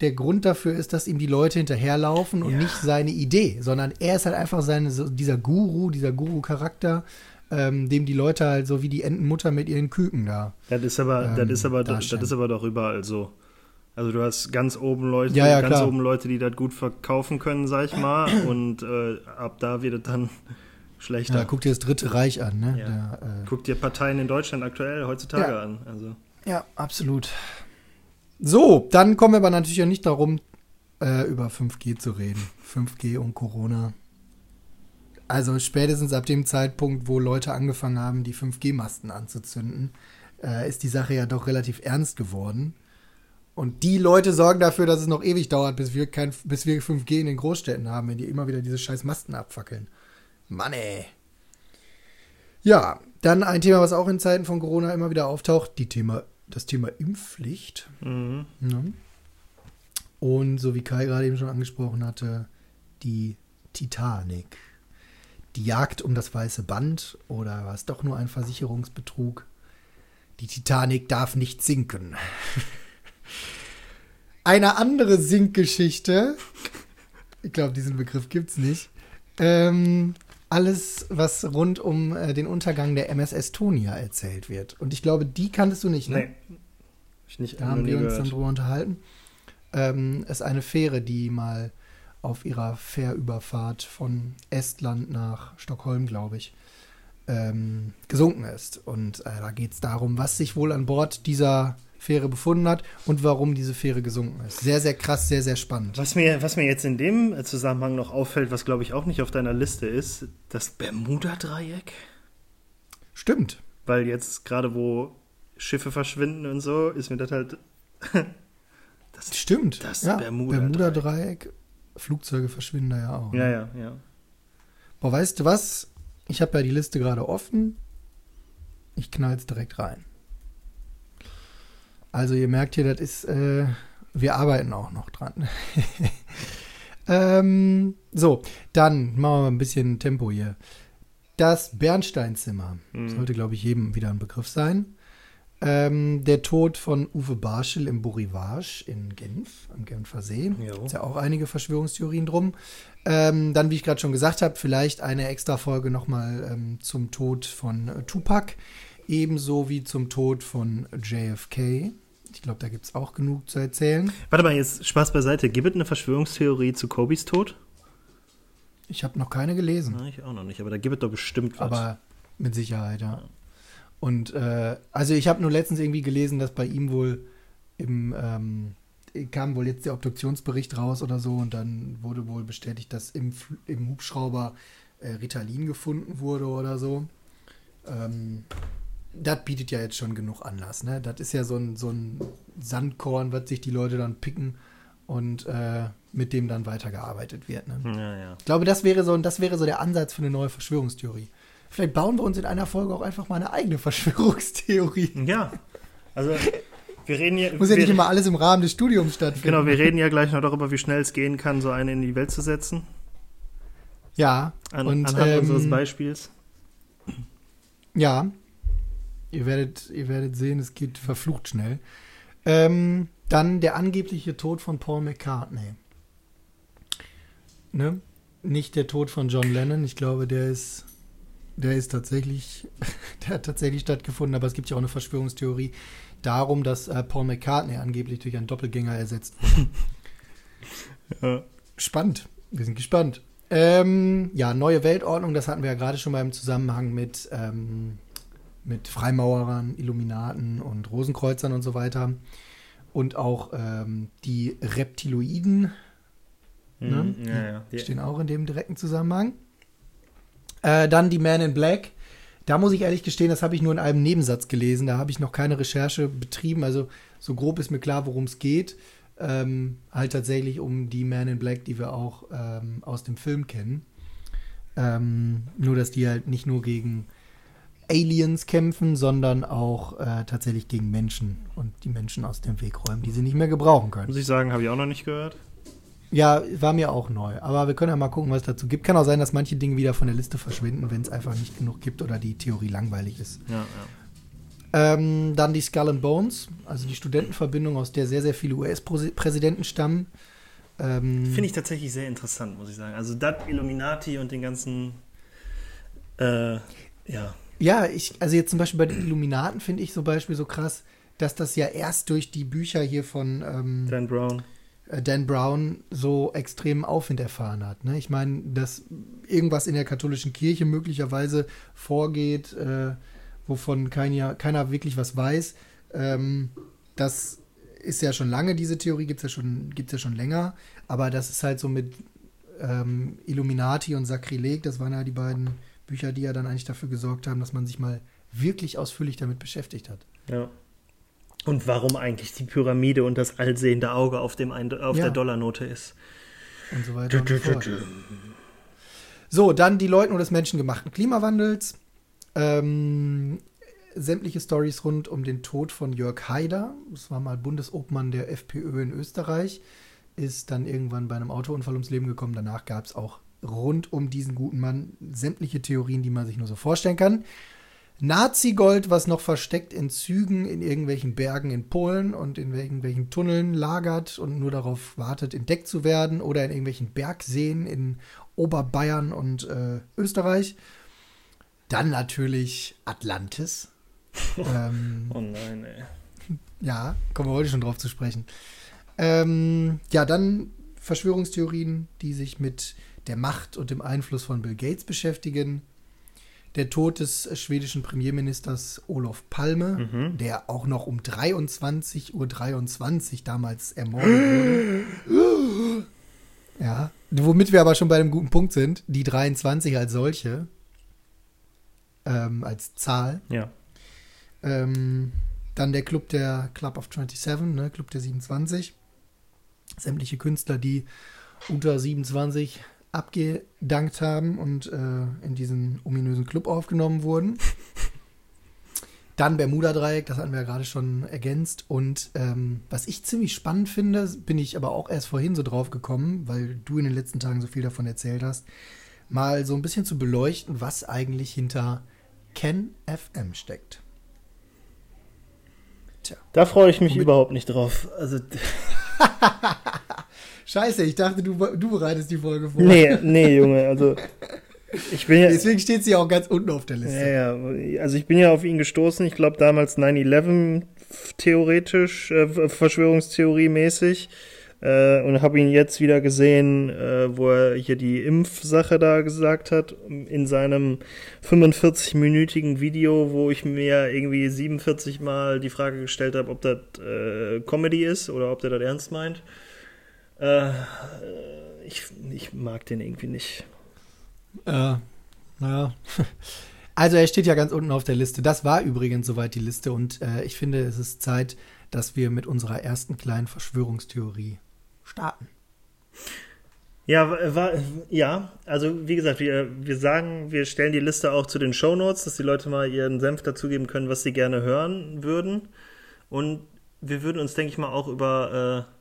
der Grund dafür ist, dass ihm die Leute hinterherlaufen und Ja. nicht seine Idee, sondern er ist halt einfach seine, so, dieser Guru, dieser Guru-Charakter, ähm, dem die Leute halt so wie die Entenmutter mit ihren Küken da. das ist aber, Ähm, das ist aber, das darstellen. ist aber doch überall so. Also du hast ganz oben Leute, Ja, ja, ganz klar. oben Leute, die das gut verkaufen können, sag ich mal. Und äh, ab da wird es dann schlechter. Ja, guck dir das Dritte Reich an, ne? Ja. Der, äh, Guck dir Parteien in Deutschland aktuell heutzutage an. Also. Ja, absolut. So, dann kommen wir aber natürlich auch nicht darum, äh, über 5G zu reden. 5G und Corona. Also spätestens ab dem Zeitpunkt, wo Leute angefangen haben, die 5G-Masten anzuzünden, äh, ist die Sache ja doch relativ ernst geworden. Und die Leute sorgen dafür, dass es noch ewig dauert, bis wir, kein, bis wir 5G in den Großstädten haben, wenn die immer wieder diese scheiß Masten abfackeln. Mann ey. Ja, dann ein Thema, was auch in Zeiten von Corona immer wieder auftaucht, die Thema, das Thema Impfpflicht. Mhm. Ne? Und so wie Kai gerade eben schon angesprochen hatte, die Titanic. Die Jagd um das weiße Band oder war es doch nur ein Versicherungsbetrug? Die Titanic darf nicht sinken. Eine andere Sinkgeschichte, ich glaube, diesen Begriff gibt es nicht. Ähm, alles, was rund um äh, den Untergang der MS Estonia erzählt wird. Und ich glaube, die kanntest du nicht, ne? Nee. Ich nicht Da haben wir uns gehört. dann drüber unterhalten. Ähm, es ist eine Fähre, die mal auf ihrer Fährüberfahrt von Estland nach Stockholm, glaube ich, ähm, gesunken ist. Und äh, da geht es darum, was sich wohl an Bord dieser Fähre befunden hat und warum diese Fähre gesunken ist. Sehr, sehr krass, sehr, sehr spannend. Was mir, was mir jetzt in dem Zusammenhang noch auffällt, was glaube ich auch nicht auf deiner Liste ist, das Bermuda-Dreieck. Stimmt. Weil jetzt gerade wo Schiffe verschwinden und so, ist mir das halt. das, Stimmt. Das ja, Bermuda-Dreieck. Bermuda-Dreieck. Flugzeuge verschwinden da ja auch. ne? ja, ja, ja. Boah, weißt du was? Ich habe ja die Liste gerade offen. Ich knall's direkt rein. Also ihr merkt hier, das ist, äh, wir arbeiten auch noch dran. ähm, so, dann machen wir mal ein bisschen Tempo hier. Das Bernsteinzimmer Mhm. sollte, glaube ich, jedem wieder ein Begriff sein. Ähm, der Tod von Uwe Barschel im Borivage in Genf, am Genfer See. Jo. Gibt ja auch einige Verschwörungstheorien drum. Ähm, dann, wie ich gerade schon gesagt habe, vielleicht eine extra Folge nochmal ähm, zum Tod von äh, Tupac, ebenso wie zum Tod von JFK. Ich glaube, da gibt es auch genug zu erzählen. Warte mal, jetzt Spaß beiseite. Gibt es eine Verschwörungstheorie zu Kobis Tod? Ich habe noch keine gelesen, Na, ich auch noch nicht, aber da gibt es doch bestimmt was. aber mit Sicherheit, ja. Und äh, also ich habe nur letztens irgendwie gelesen, dass bei ihm wohl im ähm, kam wohl jetzt der Obduktionsbericht raus oder so und dann wurde wohl bestätigt, dass im, im Hubschrauber äh, Ritalin gefunden wurde oder so. ähm, das bietet ja jetzt schon genug Anlass. Ne? Das ist ja so ein, so ein Sandkorn, was sich die Leute dann picken und äh, mit dem dann weitergearbeitet wird. Ne? Ja, ja. Ich glaube, das wäre, so, das wäre so der Ansatz für eine neue Verschwörungstheorie. Vielleicht bauen wir uns in einer Folge auch einfach mal eine eigene Verschwörungstheorie. Ja, also wir reden hier. Muss ja nicht immer alles im Rahmen des Studiums stattfinden. Genau, wir reden ja gleich noch darüber, wie schnell es gehen kann, so eine in die Welt zu setzen. Ja, An, und, anhand ähm, unseres Beispiels. Ja. Ihr werdet, ihr werdet sehen, es geht verflucht schnell. Ähm, dann der angebliche Tod von Paul McCartney. Ne? Nicht der Tod von John Lennon. Ich glaube, der ist, der ist tatsächlich, der hat tatsächlich stattgefunden. Aber es gibt ja auch eine Verschwörungstheorie darum, dass äh, Paul McCartney angeblich durch einen Doppelgänger ersetzt wurde. Ja. Spannend. Wir sind gespannt. Ähm, ja, neue Weltordnung, das hatten wir ja gerade schon mal im Zusammenhang mit, ähm, mit Freimaurern, Illuminaten und Rosenkreuzern und so weiter. Und auch ähm, die Reptiloiden Ne? Mhm, ja, ja. die stehen auch in dem direkten Zusammenhang. Äh, dann die Man in Black. Da muss ich ehrlich gestehen, das habe ich nur in einem Nebensatz gelesen. Da habe ich noch keine Recherche betrieben. Also so grob ist mir klar, worum es geht. Ähm, halt tatsächlich um die Man in Black, die wir auch ähm, aus dem Film kennen. Ähm, nur, dass die halt nicht nur gegen Aliens kämpfen, sondern auch äh, tatsächlich gegen Menschen und die Menschen aus dem Weg räumen, die sie nicht mehr gebrauchen können. Muss ich sagen, habe ich auch noch nicht gehört. Ja, war mir auch neu. Aber wir können ja mal gucken, was es dazu gibt. Kann auch sein, dass manche Dinge wieder von der Liste verschwinden, wenn es einfach nicht genug gibt oder die Theorie langweilig ist. Ja, ja. Ähm, dann die Skull and Bones, also die Studentenverbindung, aus der sehr, sehr viele US-Präsidenten stammen. Ähm, Finde ich tatsächlich sehr interessant, muss ich sagen. Also das Illuminati und den ganzen äh, ja. Ja, ich, also jetzt zum Beispiel bei den Illuminaten finde ich zum Beispiel so krass, dass das ja erst durch die Bücher hier von ähm, Dan Brown. Äh, Dan Brown so extremen Aufwind erfahren hat. Ne? Ich meine, dass irgendwas in der katholischen Kirche möglicherweise vorgeht, äh, wovon keiner, keiner wirklich was weiß, ähm, das ist ja schon lange, diese Theorie gibt es ja, schon- ja schon länger, aber das ist halt so mit ähm, Illuminati und Sakrileg, das waren ja die beiden Bücher, die ja dann eigentlich dafür gesorgt haben, dass man sich mal wirklich ausführlich damit beschäftigt hat. Ja. Und warum eigentlich die Pyramide und das allsehende Auge auf, dem ein, auf Ja. der Dollarnote ist. und so weiter und so fort. So, dann die Leugnung des menschengemachten Klimawandels. Ähm, sämtliche Stories rund um den Tod von Jörg Haider. Das war mal Bundesobmann der FPÖ in Österreich. Ist dann irgendwann bei einem Autounfall ums Leben gekommen. Danach gab es auch rund um diesen guten Mann sämtliche Theorien, die man sich nur so vorstellen kann. Nazi-Gold, was noch versteckt in Zügen in irgendwelchen Bergen in Polen und in irgendwelchen Tunneln lagert und nur darauf wartet, entdeckt zu werden oder in irgendwelchen Bergseen in Oberbayern und äh, Österreich. Dann natürlich Atlantis. ähm, Oh nein, ey. ja, kommen wir heute schon drauf zu sprechen. Ähm, ja, dann Verschwörungstheorien, die sich mit der Macht und dem Einfluss von Bill Gates beschäftigen. Der Tod des schwedischen Premierministers Olof Palme, Mhm. der auch noch um 23.23 Uhr 23 damals ermordet wurde. ja, womit wir aber schon bei einem guten Punkt sind, die 23 als solche, ähm, als Zahl. Ja. Ähm, dann der Club der Club of 27, ne, Club der 27. Sämtliche Künstler, die unter 27 abgedankt haben und äh, in diesen ominösen Club aufgenommen wurden. Dann Bermuda-Dreieck, das hatten wir ja gerade schon ergänzt. Und ähm, was ich ziemlich spannend finde, bin ich aber auch erst vorhin so drauf gekommen, weil du in den letzten Tagen so viel davon erzählt hast, mal so ein bisschen zu beleuchten, was eigentlich hinter Ken FM steckt. Da freue ich mich überhaupt nicht drauf. Also, Scheiße, ich dachte, du, du bereitest die Folge vor. nee, nee, Junge, also ich bin ja, Deswegen steht sie auch ganz unten auf der Liste. ja, ja, also ich bin ja auf ihn gestoßen, ich glaube damals 9-11 theoretisch, äh, Verschwörungstheorie mäßig äh, und habe ihn jetzt wieder gesehen, äh, wo er hier die Impfsache da gesagt hat, in seinem 45-minütigen Video, wo ich mir irgendwie 47 Mal die Frage gestellt habe, ob das äh, Comedy ist oder ob der das ernst meint. Äh, ich, ich mag den irgendwie nicht. Äh, naja. Also er steht ja ganz unten auf der Liste. Das war übrigens soweit die Liste und äh, ich finde, es ist Zeit, dass wir mit unserer ersten kleinen Verschwörungstheorie starten. Ja, war, ja, also wie gesagt, wir, wir sagen, wir stellen die Liste auch zu den Shownotes, dass die Leute mal ihren Senf dazugeben können, was sie gerne hören würden. Und wir würden uns, denke ich mal, auch über äh,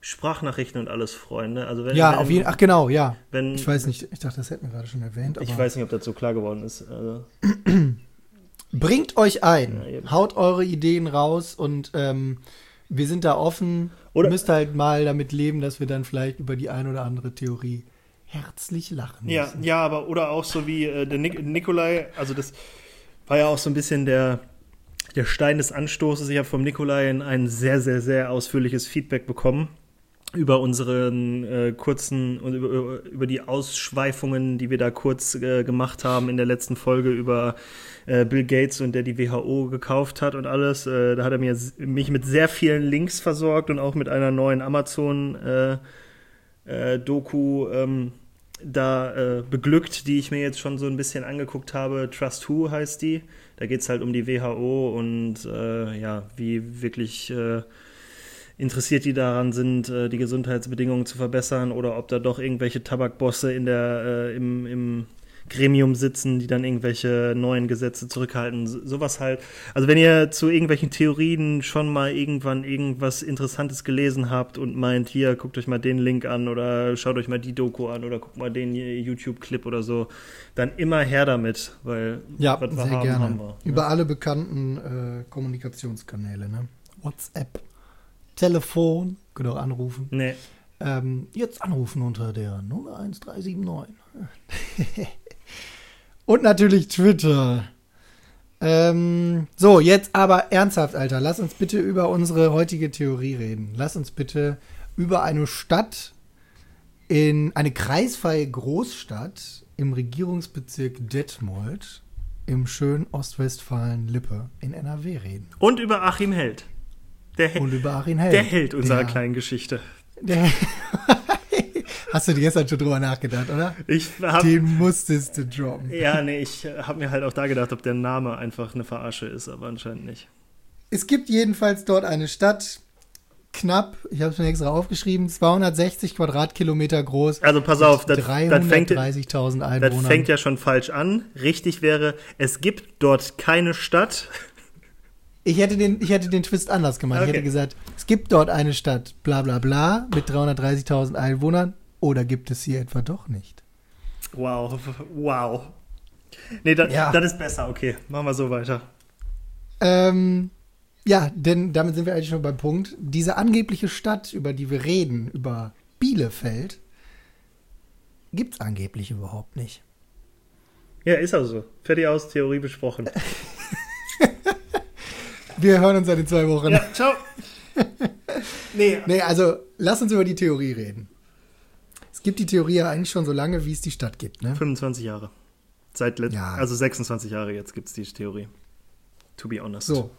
Sprachnachrichten und alles freuen. Ne? Also wenn, ja, wenn, auf jeden Ach, genau, ja. Wenn, ich weiß nicht, ich dachte, das hätten wir gerade schon erwähnt. ich weiß nicht, ob das so klar geworden ist. Also. Bringt euch ein, Ja, haut eure Ideen raus und ähm, wir sind da offen. Oder- müsst halt mal damit leben, dass wir dann vielleicht über die ein oder andere Theorie herzlich lachen Ja, müssen. ja, aber oder auch so wie äh, der Nik Nikolai, also das war ja auch so ein bisschen der, der Stein des Anstoßes. Ich habe vom Nikolai ein sehr, sehr, sehr ausführliches Feedback bekommen über unseren äh, kurzen und über, über- die Ausschweifungen, die wir da kurz äh, gemacht haben in der letzten Folge über äh, Bill Gates und der die WHO gekauft hat und alles. Äh, da hat er mir mich mit sehr vielen Links versorgt und auch mit einer neuen Amazon äh, äh, Doku ähm, da äh, beglückt, die ich mir jetzt schon so ein bisschen angeguckt habe. Trust Who heißt die. Da geht es halt um die WHO und äh, ja, wie wirklich äh, interessiert die daran sind, äh, die Gesundheitsbedingungen zu verbessern oder ob da doch irgendwelche Tabakbosse in der, äh, im, im Gremium sitzen, die dann irgendwelche neuen Gesetze zurückhalten. So, sowas halt. Also wenn ihr zu irgendwelchen Theorien schon mal irgendwann irgendwas Interessantes gelesen habt und meint, hier, guckt euch mal den Link an oder schaut euch mal die Doku an oder guckt mal den YouTube-Clip oder so, dann immer her damit, weil Ja, was wir sehr haben, gerne. haben wir. Über alle bekannten äh, Kommunikationskanäle, ne? WhatsApp, Telefon, könnt auch anrufen. Nee. Ähm, jetzt anrufen unter der 01379. Und natürlich Twitter. Ähm, so, jetzt aber ernsthaft, Alter. Lass uns bitte über unsere heutige Theorie reden. Lass uns bitte über eine Stadt in eine kreisfreie Großstadt im Regierungsbezirk Detmold im schönen Ostwestfalen-Lippe in NRW reden. Und über Achim Held. Der, Und über Achim Held. der Held unserer Der- kleinen Geschichte. Der Hast du dir gestern schon drüber nachgedacht, oder? Ich hab, Den musstest du droppen. ja, nee, ich habe mir halt auch da gedacht, ob der Name einfach eine Verarsche ist, aber anscheinend nicht. Es gibt jedenfalls dort eine Stadt, knapp, ich habe es mir extra aufgeschrieben, 260 Quadratkilometer groß. Also pass auf, das, das, fängt, 330.000 das fängt ja schon falsch an. Richtig wäre, es gibt dort keine Stadt. Ich, hätte den, ich hätte den Twist anders gemacht. Ich Okay. hätte gesagt, es gibt dort eine Stadt, bla bla bla, mit 330.000 Einwohnern. Oder gibt es sie etwa doch nicht? Wow, wow. Nee, das, Ja. ist besser. Okay, machen wir so weiter. Ähm, ja, denn damit sind wir eigentlich schon beim Punkt. Diese angebliche Stadt, über die wir reden, über Bielefeld, gibt es angeblich überhaupt nicht. Ja, ist also. Fertig aus, Theorie besprochen. Wir hören uns dann in zwei Wochen. Ja, ciao. Nee, Nee, also lass uns über die Theorie reden. Es gibt die Theorie ja eigentlich schon so lange, wie es die Stadt gibt, ne? 25 Jahre. Seit let Ja. also 26 Jahre jetzt gibt es die Theorie. To be honest. So.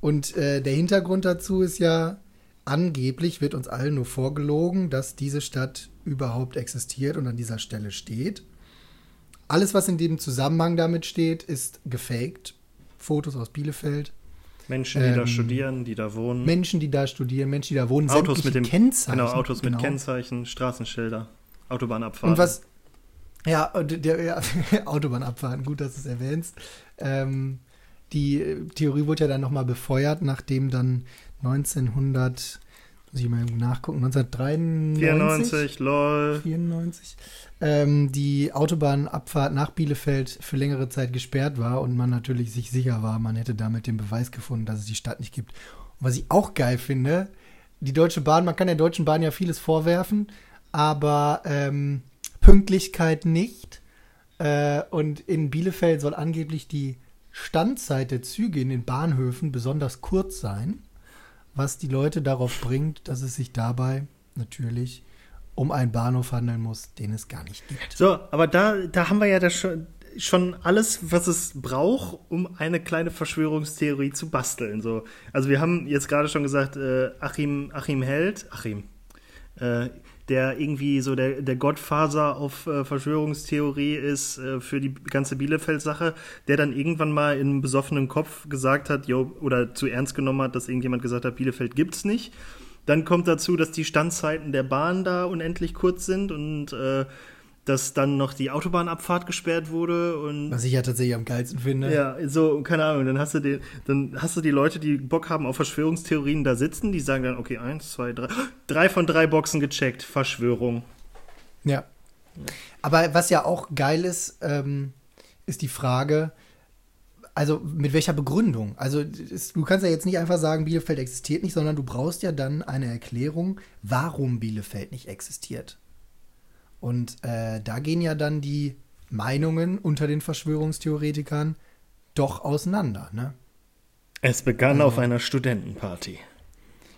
Und äh, der Hintergrund dazu ist ja, angeblich wird uns allen nur vorgelogen, dass diese Stadt überhaupt existiert und an dieser Stelle steht. Alles, was in dem Zusammenhang damit steht, ist gefaked. Fotos aus Bielefeld, Menschen, die da Ähm, studieren, die da wohnen. Menschen, die da studieren, Menschen, die da wohnen, Autos mit dem Kennzeichen. Genau, Autos mit Genau. Kennzeichen, Straßenschilder, Autobahnabfahrten. Und was, ja, der, ja Autobahnabfahrten, gut, dass du es erwähnst. Ähm, die Theorie wurde ja dann nochmal befeuert, nachdem dann 1900, muss ich mal nachgucken, 1993, 94, lol. 94, ähm, die Autobahnabfahrt nach Bielefeld für längere Zeit gesperrt war und man natürlich sich sicher war, man hätte damit den Beweis gefunden, dass es die Stadt nicht gibt. Und was ich auch geil finde, die Deutsche Bahn, man kann der Deutschen Bahn ja vieles vorwerfen, aber ähm, Pünktlichkeit nicht. Äh, und in Bielefeld soll angeblich die Standzeit der Züge in den Bahnhöfen besonders kurz sein, was die Leute darauf bringt, dass es sich dabei natürlich um einen Bahnhof handeln muss, den es gar nicht gibt. So, aber da, da haben wir ja das schon, schon alles, was es braucht, um eine kleine Verschwörungstheorie zu basteln. So. Also wir haben jetzt gerade schon gesagt, äh, Achim, Achim Held, Achim, äh, der irgendwie so der, der Godfather auf äh, Verschwörungstheorie ist äh, für die ganze Bielefeld-Sache, der dann irgendwann mal in einem besoffenen Kopf gesagt hat, yo, oder zu ernst genommen hat, dass irgendjemand gesagt hat, Bielefeld gibt's nicht. Dann kommt dazu, dass die Standzeiten der Bahn da unendlich kurz sind und äh, dass dann noch die Autobahnabfahrt gesperrt wurde und Was ich ja tatsächlich am geilsten finde. ja, so keine Ahnung, dann hast du den, dann hast du die Leute, die Bock haben auf Verschwörungstheorien da sitzen, die sagen dann okay eins, zwei, drei, drei von drei Boxen gecheckt, Verschwörung. Ja. Aber was ja auch geil ist, ähm, ist die Frage, also mit welcher Begründung? Also es, du kannst ja jetzt nicht einfach sagen, Bielefeld existiert nicht, sondern du brauchst ja dann eine Erklärung, warum Bielefeld nicht existiert. Und äh, da gehen ja dann die Meinungen unter den Verschwörungstheoretikern doch auseinander, ne? Es begann auf einer Studentenparty.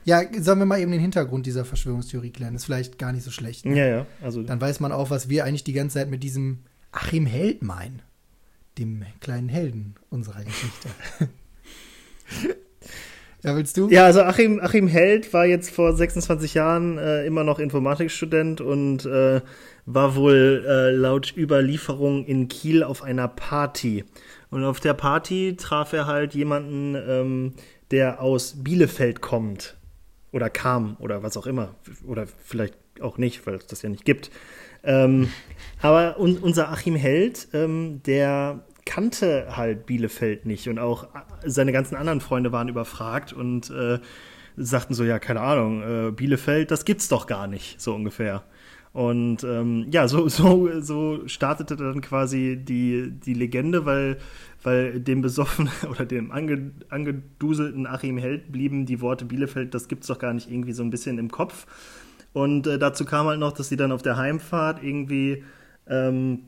Ja, sollen wir mal eben den Hintergrund dieser Verschwörungstheorie klären? ist vielleicht gar nicht so schlecht. Ne? Ja, ja, also Dann weiß man auch, was wir eigentlich die ganze Zeit mit diesem Achim Held meinen. Dem kleinen Helden unserer Geschichte. ja, willst du? Ja, also Achim, Achim Held war jetzt vor 26 Jahren äh, immer noch Informatikstudent und äh, war wohl äh, laut Überlieferung in Kiel auf einer Party. Und auf der Party traf er halt jemanden, ähm, der aus Bielefeld kommt. Oder kam oder was auch immer. Oder vielleicht auch nicht, weil es das ja nicht gibt. Ähm, aber un unser Achim Held, ähm, der kannte halt Bielefeld nicht und auch seine ganzen anderen Freunde waren überfragt und äh, sagten so, ja, keine Ahnung, äh, Bielefeld, das gibt's doch gar nicht, so ungefähr. Und ähm, ja, so, so, so startete dann quasi die, die Legende, weil, weil dem besoffenen oder dem ange, angeduselten Achim Held blieben die Worte Bielefeld, das gibt's doch gar nicht irgendwie so ein bisschen im Kopf. Und äh, dazu kam halt noch, dass sie dann auf der Heimfahrt irgendwie, ähm,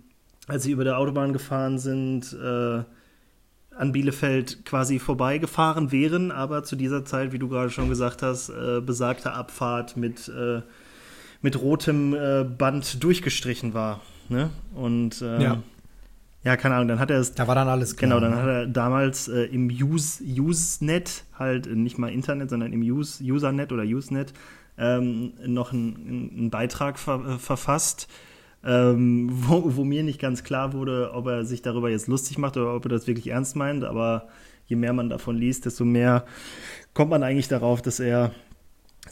als sie über der Autobahn gefahren sind, äh, an Bielefeld quasi vorbeigefahren wären, aber zu dieser Zeit, wie du gerade schon gesagt hast, äh, besagte Abfahrt mit, äh, mit rotem äh, Band durchgestrichen war. Ne? Und äh, Ja. ja, keine Ahnung, dann hat er es Da war dann alles klar. Genau, dann ne? hat er damals äh, im Use, Usenet, halt äh, nicht mal Internet, sondern im Use, Usernet oder Usenet, ähm, noch einen, einen Beitrag ver, äh, verfasst, ähm, wo, wo mir nicht ganz klar wurde, ob er sich darüber jetzt lustig macht oder ob er das wirklich ernst meint. Aber je mehr man davon liest, desto mehr kommt man eigentlich darauf, dass er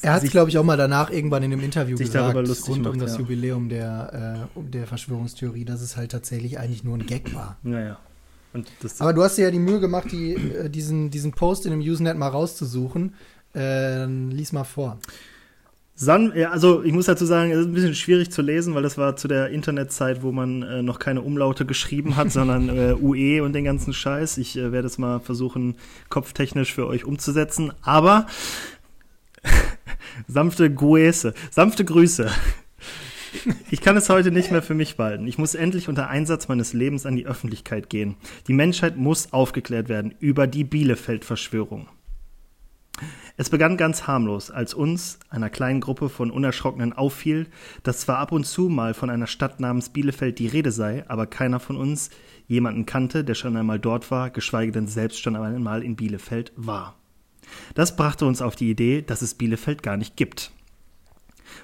Er hat es, sich- glaube ich, auch mal danach irgendwann in einem Interview sich gesagt, darüber lustig rund um macht, das ja. Jubiläum der, äh, um der Verschwörungstheorie, dass es halt tatsächlich eigentlich nur ein Gag war. Naja. Aber du hast dir ja die Mühe gemacht, die, äh, diesen, diesen Post in dem Usenet mal rauszusuchen. Äh, dann lies mal vor. San ja, also ich muss dazu sagen, es ist ein bisschen schwierig zu lesen, weil das war zu der Internetzeit, wo man äh, noch keine Umlaute geschrieben hat, sondern äh, UE und den ganzen Scheiß. Ich äh, werde es mal versuchen, kopftechnisch für euch umzusetzen. Aber sanfte Grüße, sanfte Grüße. Ich kann es heute nicht mehr für mich behalten. Ich muss endlich unter Einsatz meines Lebens an die Öffentlichkeit gehen. Die Menschheit muss aufgeklärt werden über die Bielefeld-Verschwörung. Es begann ganz harmlos, als uns, einer kleinen Gruppe von Unerschrockenen, auffiel, dass zwar ab und zu mal von einer Stadt namens Bielefeld die Rede sei, aber keiner von uns jemanden kannte, der schon einmal dort war, geschweige denn selbst schon einmal in Bielefeld war. Das brachte uns auf die Idee, dass es Bielefeld gar nicht gibt.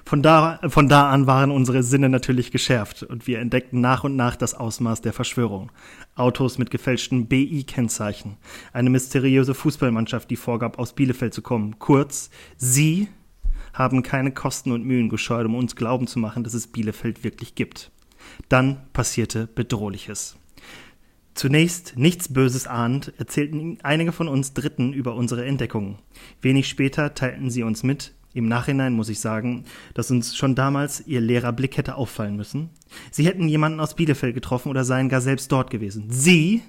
Von da, von da an waren unsere Sinne natürlich geschärft und wir entdeckten nach und nach das Ausmaß der Verschwörung. Autos mit gefälschten BI-Kennzeichen, eine mysteriöse Fußballmannschaft, die vorgab, aus Bielefeld zu kommen. Kurz, sie haben keine Kosten und Mühen gescheut, um uns glauben zu machen, dass es Bielefeld wirklich gibt. Dann passierte Bedrohliches. Zunächst, nichts Böses ahnend, erzählten einige von uns Dritten über unsere Entdeckungen. Wenig später teilten sie uns mit, im Nachhinein muss ich sagen, dass uns schon damals ihr leerer Blick hätte auffallen müssen. Sie hätten jemanden aus Bielefeld getroffen oder seien gar selbst dort gewesen. Sie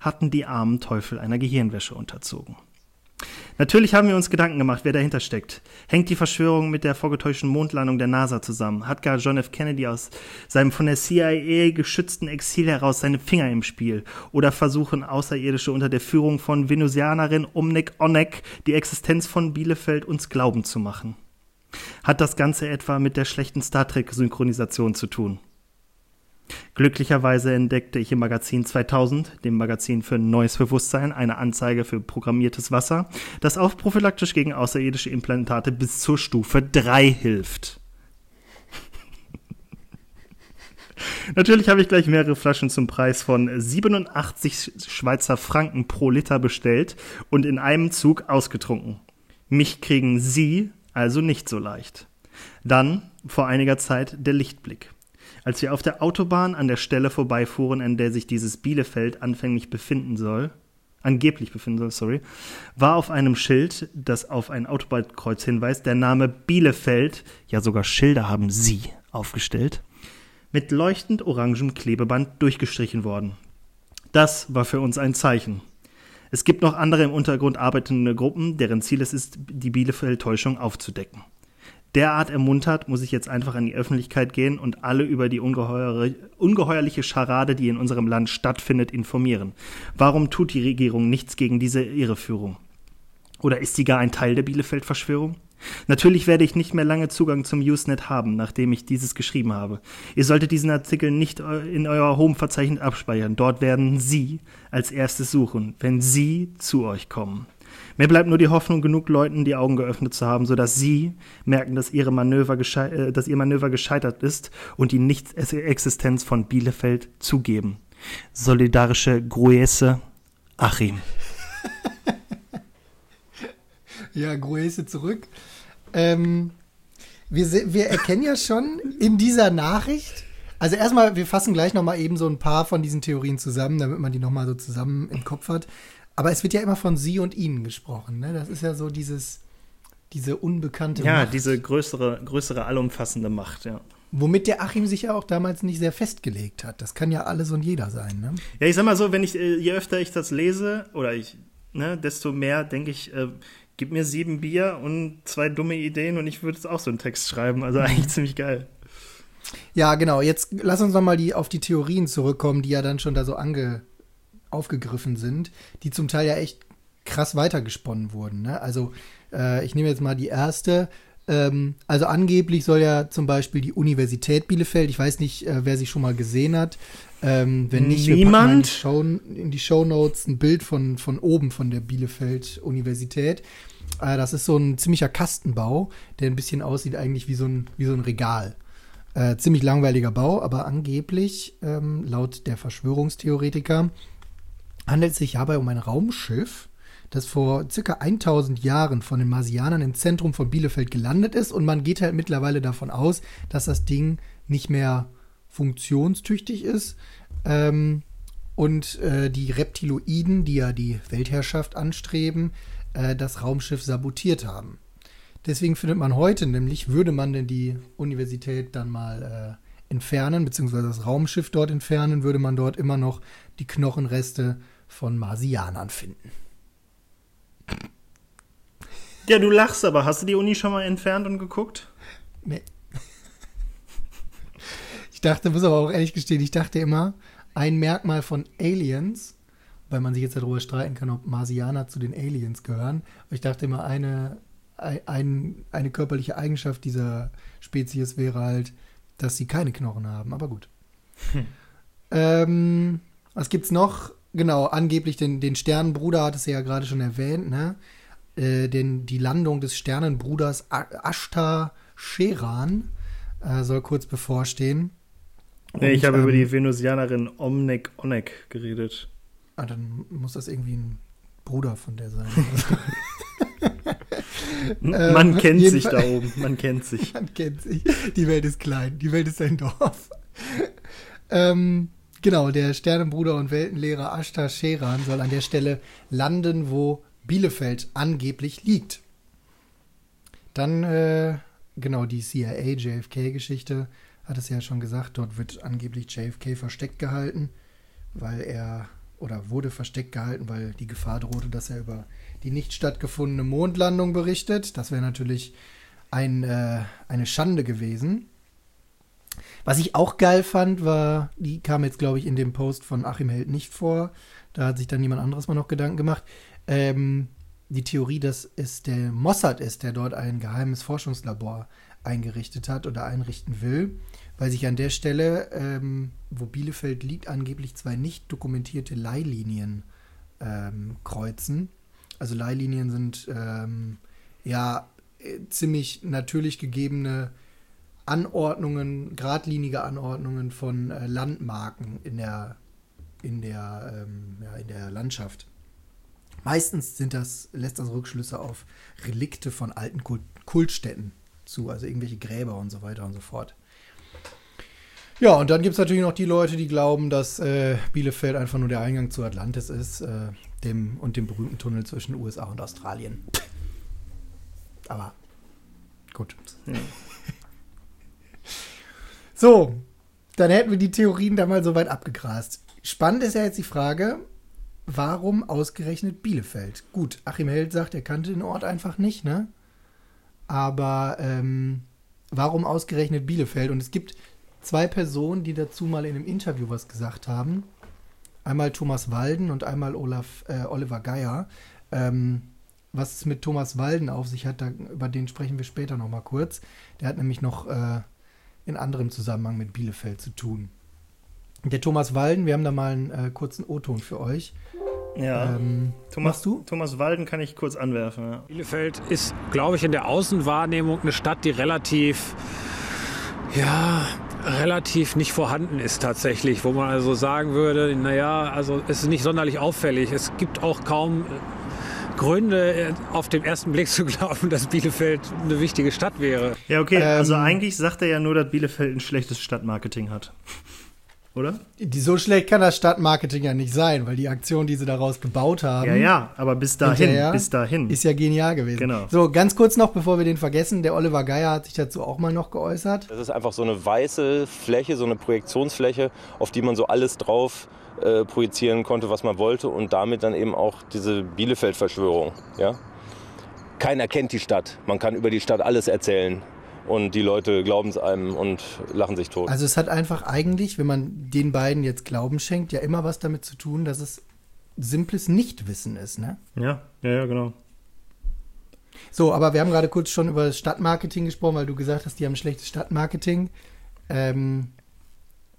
hatten die armen Teufel einer Gehirnwäsche unterzogen. Natürlich haben wir uns Gedanken gemacht, wer dahinter steckt. Hängt die Verschwörung mit der vorgetäuschten Mondlandung der NASA zusammen? Hat gar John F. Kennedy aus seinem von der CIA geschützten Exil heraus seine Finger im Spiel? Oder versuchen Außerirdische unter der Führung von Venusianerin Omnek Onek die Existenz von Bielefeld uns glauben zu machen? Hat das Ganze etwa mit der schlechten Star Trek-Synchronisation zu tun? Glücklicherweise entdeckte ich im Magazin 2000, dem Magazin für neues Bewusstsein, eine Anzeige für programmiertes Wasser, das auch prophylaktisch gegen außerirdische Implantate bis zur Stufe 3 hilft. Natürlich habe ich gleich mehrere Flaschen zum Preis von 87 Schweizer Franken pro Liter bestellt und in einem Zug ausgetrunken. Mich kriegen Sie also nicht so leicht. Dann, vor einiger Zeit, der Lichtblick. Als wir auf der Autobahn an der Stelle vorbeifuhren, an der sich dieses Bielefeld anfänglich befinden soll, angeblich befinden soll, sorry, war auf einem Schild, das auf ein Autobahnkreuz hinweist, der Name Bielefeld, ja sogar Schilder haben sie aufgestellt, mit leuchtend orangem Klebeband durchgestrichen worden. Das war für uns ein Zeichen. Es gibt noch andere im Untergrund arbeitende Gruppen, deren Ziel es ist, die Bielefeld-Täuschung aufzudecken derart ermuntert, muss ich jetzt einfach an die Öffentlichkeit gehen und alle über die ungeheuerliche Scharade, die in unserem Land stattfindet, informieren. Warum tut die Regierung nichts gegen diese Irreführung? Oder ist sie gar ein Teil der Bielefeld-Verschwörung? Natürlich werde ich nicht mehr lange Zugang zum Usenet haben, nachdem ich dieses geschrieben habe. Ihr solltet diesen Artikel nicht in euer Home-Verzeichnis abspeichern. Dort werden Sie als erstes suchen, wenn Sie zu euch kommen. Mir bleibt nur die Hoffnung, genug Leuten die Augen geöffnet zu haben, sodass sie merken, dass, ihre Manöver äh, dass ihr Manöver gescheitert ist und die Nicht-Existenz von Bielefeld zugeben. Solidarische Gruese, Achim. ja, Gruese zurück. Ähm, wir, wir erkennen ja schon in dieser Nachricht, also erstmal, wir fassen gleich nochmal eben so ein paar von diesen Theorien zusammen, damit man die nochmal so zusammen im Kopf hat. Aber es wird ja immer von sie und ihnen gesprochen. Ne? Das ist ja so dieses, diese unbekannte ja, Macht. Ja, diese größere, größere, allumfassende Macht, ja. Womit der Achim sich ja auch damals nicht sehr festgelegt hat. Das kann ja alles und jeder sein, ne? Ja, ich sag mal so, wenn ich, äh, je öfter ich das lese, oder ich, ne, desto mehr denke ich, äh, gib mir sieben Bier und zwei dumme Ideen und ich würde jetzt auch so einen Text schreiben. Also eigentlich ziemlich geil. Ja, genau. Jetzt lass uns noch mal die, auf die Theorien zurückkommen, die ja dann schon da so ange, aufgegriffen sind, die zum Teil ja echt krass weitergesponnen wurden. Ne? Also äh, ich nehme jetzt mal die erste. Ähm, also angeblich soll ja zum Beispiel die Universität Bielefeld, ich weiß nicht, äh, wer sie schon mal gesehen hat. Ähm, wenn nicht, Niemand? Wir packen in, die Show Notes ein Bild von, von oben von der Bielefeld Universität. Äh, das ist so ein ziemlicher Kastenbau, der ein bisschen aussieht eigentlich wie so ein, wie so ein Regal. Äh, ziemlich langweiliger Bau, aber angeblich, ähm, laut der Verschwörungstheoretiker, handelt sich dabei um ein Raumschiff, das vor circa 1000 Jahren von den Marsianern im Zentrum von Bielefeld gelandet ist und man geht halt mittlerweile davon aus, dass das Ding nicht mehr funktionstüchtig ist ähm, und äh, die Reptiloiden, die ja die Weltherrschaft anstreben, äh, das Raumschiff sabotiert haben. Deswegen findet man heute nämlich, würde man denn die Universität dann mal äh, entfernen, beziehungsweise das Raumschiff dort entfernen, würde man dort immer noch die Knochenreste von Marsianern finden. Ja, du lachst aber. Hast du die Uni schon mal entfernt und geguckt? Nee. Ich dachte, muss aber auch ehrlich gestehen, ich dachte immer, ein Merkmal von Aliens, weil man sich jetzt darüber streiten kann, ob Marsianer zu den Aliens gehören. Aber ich dachte immer, eine, ein, eine körperliche Eigenschaft dieser Spezies wäre halt, dass sie keine Knochen haben. Aber gut. Hm. Ähm, was gibt's noch? Genau, angeblich den, den Sternenbruder hat es ja gerade schon erwähnt, ne? Äh, den, die Landung des Sternenbruders Ashtar Sheran äh, soll kurz bevorstehen. Nee, ich habe ähm, über die Venusianerin Omnek Onek geredet. Ah, dann muss das irgendwie ein Bruder von der sein. man ähm, kennt sich da oben, man kennt sich. Man kennt sich. Die Welt ist klein, die Welt ist ein Dorf. ähm, Genau, der Sternenbruder und Weltenlehrer Ashtar Sheran soll an der Stelle landen, wo Bielefeld angeblich liegt. Dann, äh, genau, die CIA-JFK-Geschichte hat es ja schon gesagt, dort wird angeblich JFK versteckt gehalten, weil er, oder wurde versteckt gehalten, weil die Gefahr drohte, dass er über die nicht stattgefundene Mondlandung berichtet. Das wäre natürlich ein, äh, eine Schande gewesen. Was ich auch geil fand, war, die kam jetzt, glaube ich, in dem Post von Achim Held nicht vor. Da hat sich dann jemand anderes mal noch Gedanken gemacht. Ähm, die Theorie, dass es der Mossad ist, der dort ein geheimes Forschungslabor eingerichtet hat oder einrichten will, weil sich an der Stelle, ähm, wo Bielefeld liegt, angeblich zwei nicht dokumentierte Leihlinien ähm, kreuzen. Also Leihlinien sind ähm, ja äh, ziemlich natürlich gegebene Anordnungen, geradlinige Anordnungen von äh, Landmarken in der, in, der, ähm, ja, in der Landschaft. Meistens sind das, lässt das Rückschlüsse auf Relikte von alten Kult Kultstätten zu, also irgendwelche Gräber und so weiter und so fort. Ja, und dann gibt es natürlich noch die Leute, die glauben, dass äh, Bielefeld einfach nur der Eingang zu Atlantis ist äh, dem, und dem berühmten Tunnel zwischen USA und Australien. Aber gut. Ja. So, dann hätten wir die Theorien da mal so weit abgegrast. Spannend ist ja jetzt die Frage, warum ausgerechnet Bielefeld? Gut, Achim Held sagt, er kannte den Ort einfach nicht, ne? Aber ähm, warum ausgerechnet Bielefeld? Und es gibt zwei Personen, die dazu mal in einem Interview was gesagt haben. Einmal Thomas Walden und einmal Olaf, äh, Oliver Geier. Ähm, was es mit Thomas Walden auf sich hat, da, über den sprechen wir später nochmal kurz. Der hat nämlich noch äh, in anderem Zusammenhang mit Bielefeld zu tun. Der Thomas Walden, wir haben da mal einen äh, kurzen O-Ton für euch. Ja. Ähm, Thomas, du? Thomas Walden kann ich kurz anwerfen. Ja. Bielefeld ist, glaube ich, in der Außenwahrnehmung eine Stadt, die relativ, ja, relativ nicht vorhanden ist tatsächlich, wo man also sagen würde, naja, also es ist nicht sonderlich auffällig. Es gibt auch kaum Gründe, äh, auf den ersten Blick zu glauben, dass Bielefeld eine wichtige Stadt wäre. Ja, okay, also ähm, eigentlich sagt er ja nur, dass Bielefeld ein schlechtes Stadtmarketing hat oder? Die, so schlecht kann das Stadtmarketing ja nicht sein, weil die Aktion, die sie daraus gebaut haben. Ja, ja, aber bis dahin, bis dahin. Ist ja genial gewesen. Genau. So, ganz kurz noch, bevor wir den vergessen, der Oliver Geier hat sich dazu auch mal noch geäußert. Das ist einfach so eine weiße Fläche, so eine Projektionsfläche, auf die man so alles drauf äh, projizieren konnte, was man wollte und damit dann eben auch diese Bielefeld-Verschwörung, ja. Keiner kennt die Stadt. Man kann über die Stadt alles erzählen und die Leute glauben es einem und lachen sich tot. Also es hat einfach eigentlich, wenn man den beiden jetzt Glauben schenkt, ja immer was damit zu tun, dass es simples Nichtwissen ist, ne? Ja, ja, ja, genau. So, aber wir haben gerade kurz schon über das Stadtmarketing gesprochen, weil du gesagt hast, die haben ein schlechtes Stadtmarketing. Ähm,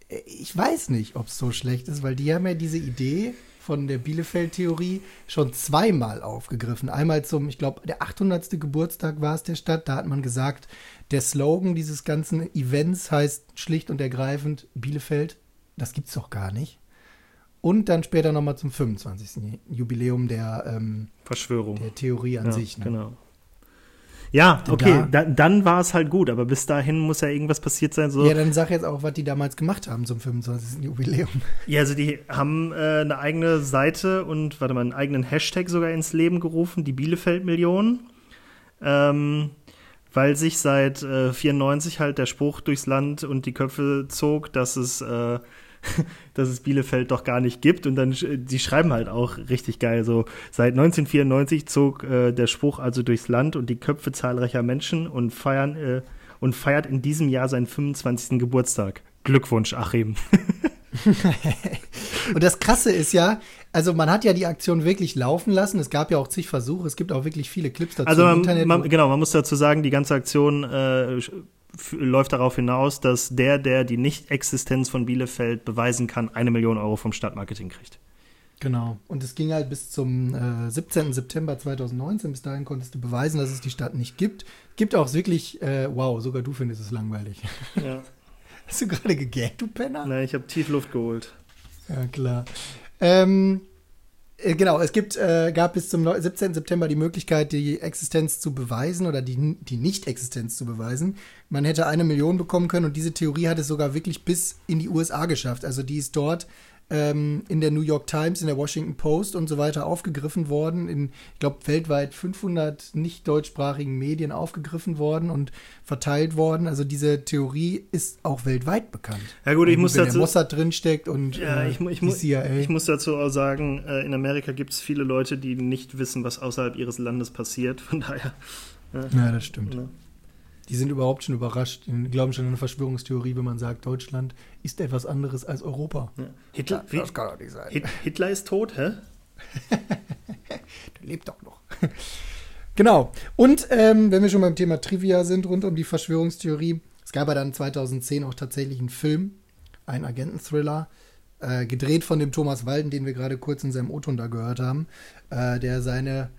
ich weiß nicht, ob es so schlecht ist, weil die haben ja diese Idee von der Bielefeld-Theorie schon zweimal aufgegriffen. Einmal zum, ich glaube, der 800. Geburtstag war es der Stadt. Da hat man gesagt, der Slogan dieses ganzen Events heißt schlicht und ergreifend Bielefeld. Das gibt's doch gar nicht. Und dann später nochmal zum 25. Jubiläum der ähm, Verschwörung. Der Theorie an ja, sich. Ne? Genau. Ja, okay, da, dann war es halt gut, aber bis dahin muss ja irgendwas passiert sein. So. Ja, dann sag jetzt auch, was die damals gemacht haben zum 25. Jubiläum. Ja, also die haben äh, eine eigene Seite und, warte mal, einen eigenen Hashtag sogar ins Leben gerufen, die Bielefeld-Millionen. Ähm, weil sich seit äh, 94 halt der Spruch durchs Land und die Köpfe zog, dass es, äh, dass es Bielefeld doch gar nicht gibt. Und dann, die schreiben halt auch richtig geil, so seit 1994 zog äh, der Spruch also durchs Land und die Köpfe zahlreicher Menschen und feiern äh, und feiert in diesem Jahr seinen 25. Geburtstag. Glückwunsch, Achim. und das Krasse ist ja, also man hat ja die Aktion wirklich laufen lassen. Es gab ja auch zig Versuche. Es gibt auch wirklich viele Clips dazu also man, im Internet. Man, genau, man muss dazu sagen, die ganze Aktion äh, läuft darauf hinaus, dass der, der die Nicht-Existenz von Bielefeld beweisen kann, eine Million Euro vom Stadtmarketing kriegt. Genau. Und es ging halt bis zum äh, 17. September 2019. Bis dahin konntest du beweisen, dass es die Stadt nicht gibt. Gibt auch wirklich, äh, wow, sogar du findest es langweilig. Ja. Hast du gerade gegaggt, du Penner? Nein, ich habe tief Luft geholt. Ja, klar. Ähm, äh, genau, es gibt, äh, gab bis zum 17. September die Möglichkeit, die Existenz zu beweisen oder die, die Nicht-Existenz zu beweisen. Man hätte eine Million bekommen können und diese Theorie hat es sogar wirklich bis in die USA geschafft. Also die ist dort ähm, in der New York Times, in der Washington Post und so weiter aufgegriffen worden, in, ich glaube, weltweit 500 nicht deutschsprachigen Medien aufgegriffen worden und verteilt worden. Also diese Theorie ist auch weltweit bekannt. Ja gut, ich muss wenn dazu... Der Mossad drinsteckt und ja, äh, ich, ich, die CIA. Ich muss dazu auch sagen, äh, in Amerika gibt es viele Leute, die nicht wissen, was außerhalb ihres Landes passiert. Von daher... Äh, ja, das stimmt. Ja. Die sind überhaupt schon überrascht. Die glauben schon an eine Verschwörungstheorie, wenn man sagt, Deutschland ist etwas anderes als Europa. Ja. Hitler, ja, das kann doch nicht sein. Hitler ist tot, hä? Der lebt doch noch. genau. Und ähm, wenn wir schon beim Thema Trivia sind, rund um die Verschwörungstheorie, es gab ja dann 2010 auch tatsächlich einen Film, einen Agenten-Thriller, äh, gedreht von dem Thomas Walden, den wir gerade kurz in seinem O-Ton da gehört haben, äh, der seine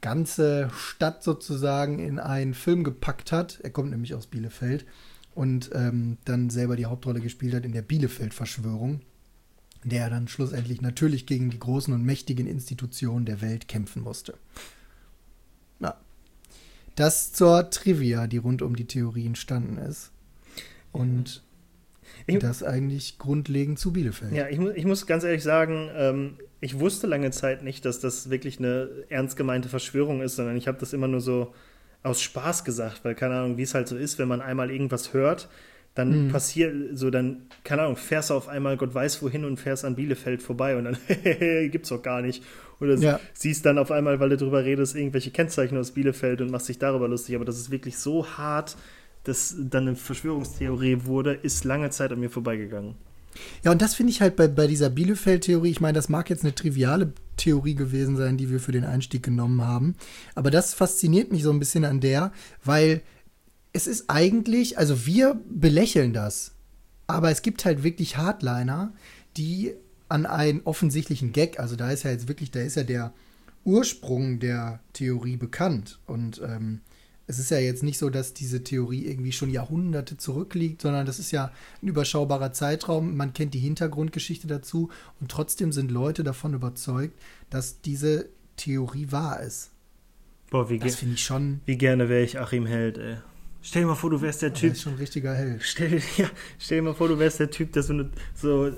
ganze Stadt sozusagen in einen Film gepackt hat. Er kommt nämlich aus Bielefeld. und ähm, dann selber die Hauptrolle gespielt hat in der Bielefeld-Verschwörung, der dann schlussendlich natürlich gegen die großen und mächtigen Institutionen der Welt kämpfen musste. Ja. Das zur Trivia, die rund um die Theorie entstanden ist. Und Ich- das eigentlich grundlegend zu Bielefeld. Ja, ich, ich muss ganz ehrlich sagen, ähm, ich wusste lange Zeit nicht, dass das wirklich eine ernst gemeinte Verschwörung ist, sondern ich habe das immer nur so aus Spaß gesagt, weil keine Ahnung, wie es halt so ist, wenn man einmal irgendwas hört, dann passiert so, dann, keine Ahnung, fährst du auf einmal Gott weiß wohin und fährst an Bielefeld vorbei und dann gibt's doch gar nicht. Oder Ja. siehst dann auf einmal, weil du drüber redest, irgendwelche Kennzeichen aus Bielefeld und machst dich darüber lustig. Aber dass es wirklich so hart, dass dann eine Verschwörungstheorie wurde, ist lange Zeit an mir vorbeigegangen. Ja, und das finde ich halt bei, bei dieser Bielefeld-Theorie, ich meine, das mag jetzt eine triviale Theorie gewesen sein, die wir für den Einstieg genommen haben, aber das fasziniert mich so ein bisschen an der, weil es ist eigentlich, also wir belächeln das, aber es gibt halt wirklich Hardliner, die an einen offensichtlichen Gag, also da ist ja jetzt wirklich, da ist ja der Ursprung der Theorie bekannt und ähm, es ist ja jetzt nicht so, dass diese Theorie irgendwie schon Jahrhunderte zurückliegt, sondern das ist ja ein überschaubarer Zeitraum. Man kennt die Hintergrundgeschichte dazu und trotzdem sind Leute davon überzeugt, dass diese Theorie wahr ist. Boah, wie, Das finde ich schon, wie gerne wäre ich Achim Held, ey. Stell dir mal vor, du wärst der das Typ. ist schon ein richtiger Held. Stell, ja, stell dir mal vor, du wärst der Typ, der so eine, so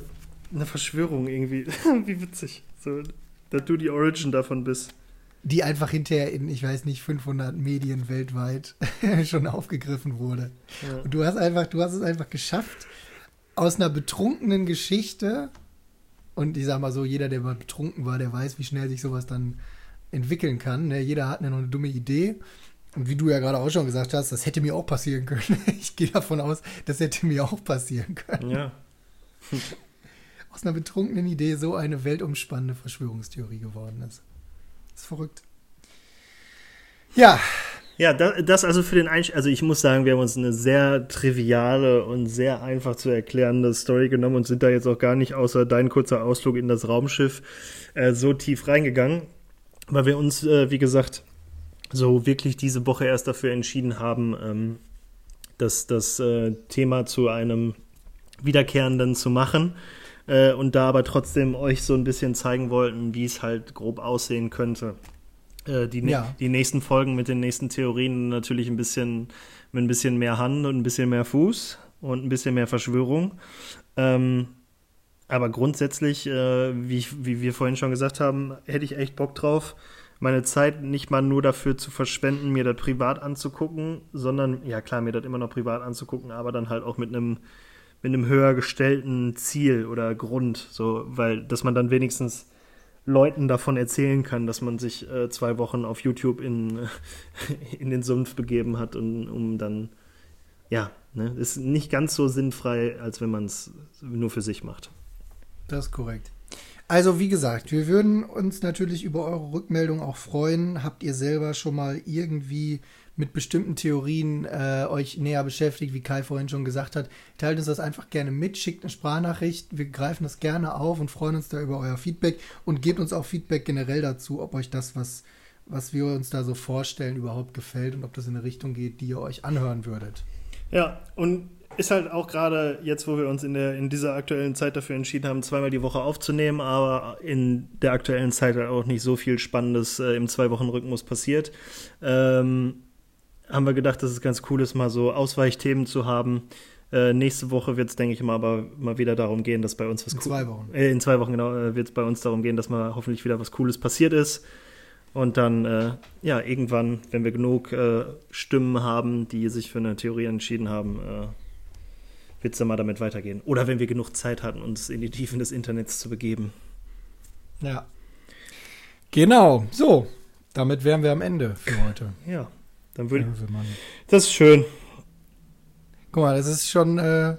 eine Verschwörung irgendwie. wie witzig. So, dass du die Origin davon bist. Die einfach hinterher in, ich weiß nicht, 500 Medien weltweit schon aufgegriffen wurde. Ja. Und du hast einfach, du hast es einfach geschafft, aus einer betrunkenen Geschichte, und ich sag mal so, jeder, der mal betrunken war, der weiß, wie schnell sich sowas dann entwickeln kann. Ne? Jeder hat ja noch eine dumme Idee. Und wie du ja gerade auch schon gesagt hast, das hätte mir auch passieren können. Ich gehe davon aus, das hätte mir auch passieren können. Ja. Aus einer betrunkenen Idee so eine weltumspannende Verschwörungstheorie geworden ist. Ist verrückt. Ja, Ja, das, das also für den Einstieg. Also ich muss sagen, wir haben uns eine sehr triviale und sehr einfach zu erklärende Story genommen und sind da jetzt auch gar nicht, außer dein kurzer Ausflug in das Raumschiff, äh, so tief reingegangen, weil wir uns, äh, wie gesagt, so wirklich diese Woche erst dafür entschieden haben, ähm, das, das äh, Thema zu einem wiederkehrenden zu machen. Äh, und da aber trotzdem euch so ein bisschen zeigen wollten, wie es halt grob aussehen könnte. Äh, die, Ja. die nächsten Folgen mit den nächsten Theorien natürlich ein bisschen mit ein bisschen mehr Hand und ein bisschen mehr Fuß und ein bisschen mehr Verschwörung. Ähm, aber grundsätzlich, äh, wie, ich, wie wir vorhin schon gesagt haben, hätte ich echt Bock drauf, meine Zeit nicht mal nur dafür zu verschwenden, mir das privat anzugucken, sondern, ja klar, mir das immer noch privat anzugucken, aber dann halt auch mit einem mit einem höher gestellten Ziel oder Grund, so, weil, dass man dann wenigstens Leuten davon erzählen kann, dass man sich äh, zwei Wochen auf YouTube in, in den Sumpf begeben hat, und, um dann, ja, ne, ist nicht ganz so sinnfrei, als wenn man es nur für sich macht. Das ist korrekt. Also wie gesagt, wir würden uns natürlich über eure Rückmeldung auch freuen. Habt ihr selber schon mal irgendwie mit bestimmten Theorien äh, euch näher beschäftigt, wie Kai vorhin schon gesagt hat? Teilt uns das einfach gerne mit, schickt eine Sprachnachricht. Wir greifen das gerne auf und freuen uns da über euer Feedback und gebt uns auch Feedback generell dazu, ob euch das, was, was wir uns da so vorstellen, überhaupt gefällt und ob das in eine Richtung geht, die ihr euch anhören würdet. Ja, und ist halt auch gerade jetzt, wo wir uns in, der, in dieser aktuellen Zeit dafür entschieden haben, zweimal die Woche aufzunehmen, aber in der aktuellen Zeit halt auch nicht so viel Spannendes äh, im Zwei-Wochen-Rhythmus passiert, ähm, haben wir gedacht, dass es ganz cool ist, mal so Ausweichthemen zu haben. Äh, nächste Woche wird es, denke ich mal, aber mal wieder darum gehen, dass bei uns was In zwei Wochen. Äh, in zwei Wochen, genau, äh, wird es bei uns darum gehen, dass mal hoffentlich wieder was Cooles passiert ist. Und dann, äh, ja, irgendwann, wenn wir genug äh, Stimmen haben, die sich für eine Theorie entschieden haben, wird es dann mal damit weitergehen. Oder wenn wir genug Zeit hatten, uns in die Tiefen des Internets zu begeben. Ja. Genau. So, damit wären wir am Ende für heute. Ja, dann würde Ja, wenn man- Das ist schön. Guck mal, das ist schon, äh,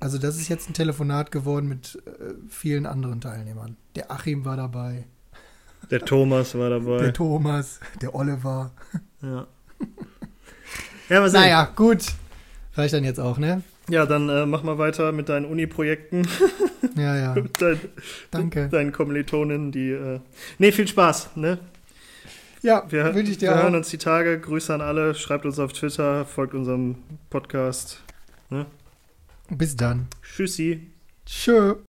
also das ist jetzt ein Telefonat geworden mit äh, vielen anderen Teilnehmern. Der Achim war dabei, Der Thomas war dabei. der Thomas, der Oliver. ja. Ja, sehen. Naja, gut. Reicht dann jetzt auch, ne? Ja, dann äh, mach mal weiter mit deinen Uni-Projekten. Ja, ja. Dein, Danke. Deinen Kommilitonen, die. Äh nee, viel Spaß, ne? Ja, Wir, wünsche ich wir dir hören auch. uns die Tage. Grüße an alle. Schreibt uns auf Twitter, folgt unserem Podcast. Ne? Bis dann. Tschüssi. Tschö.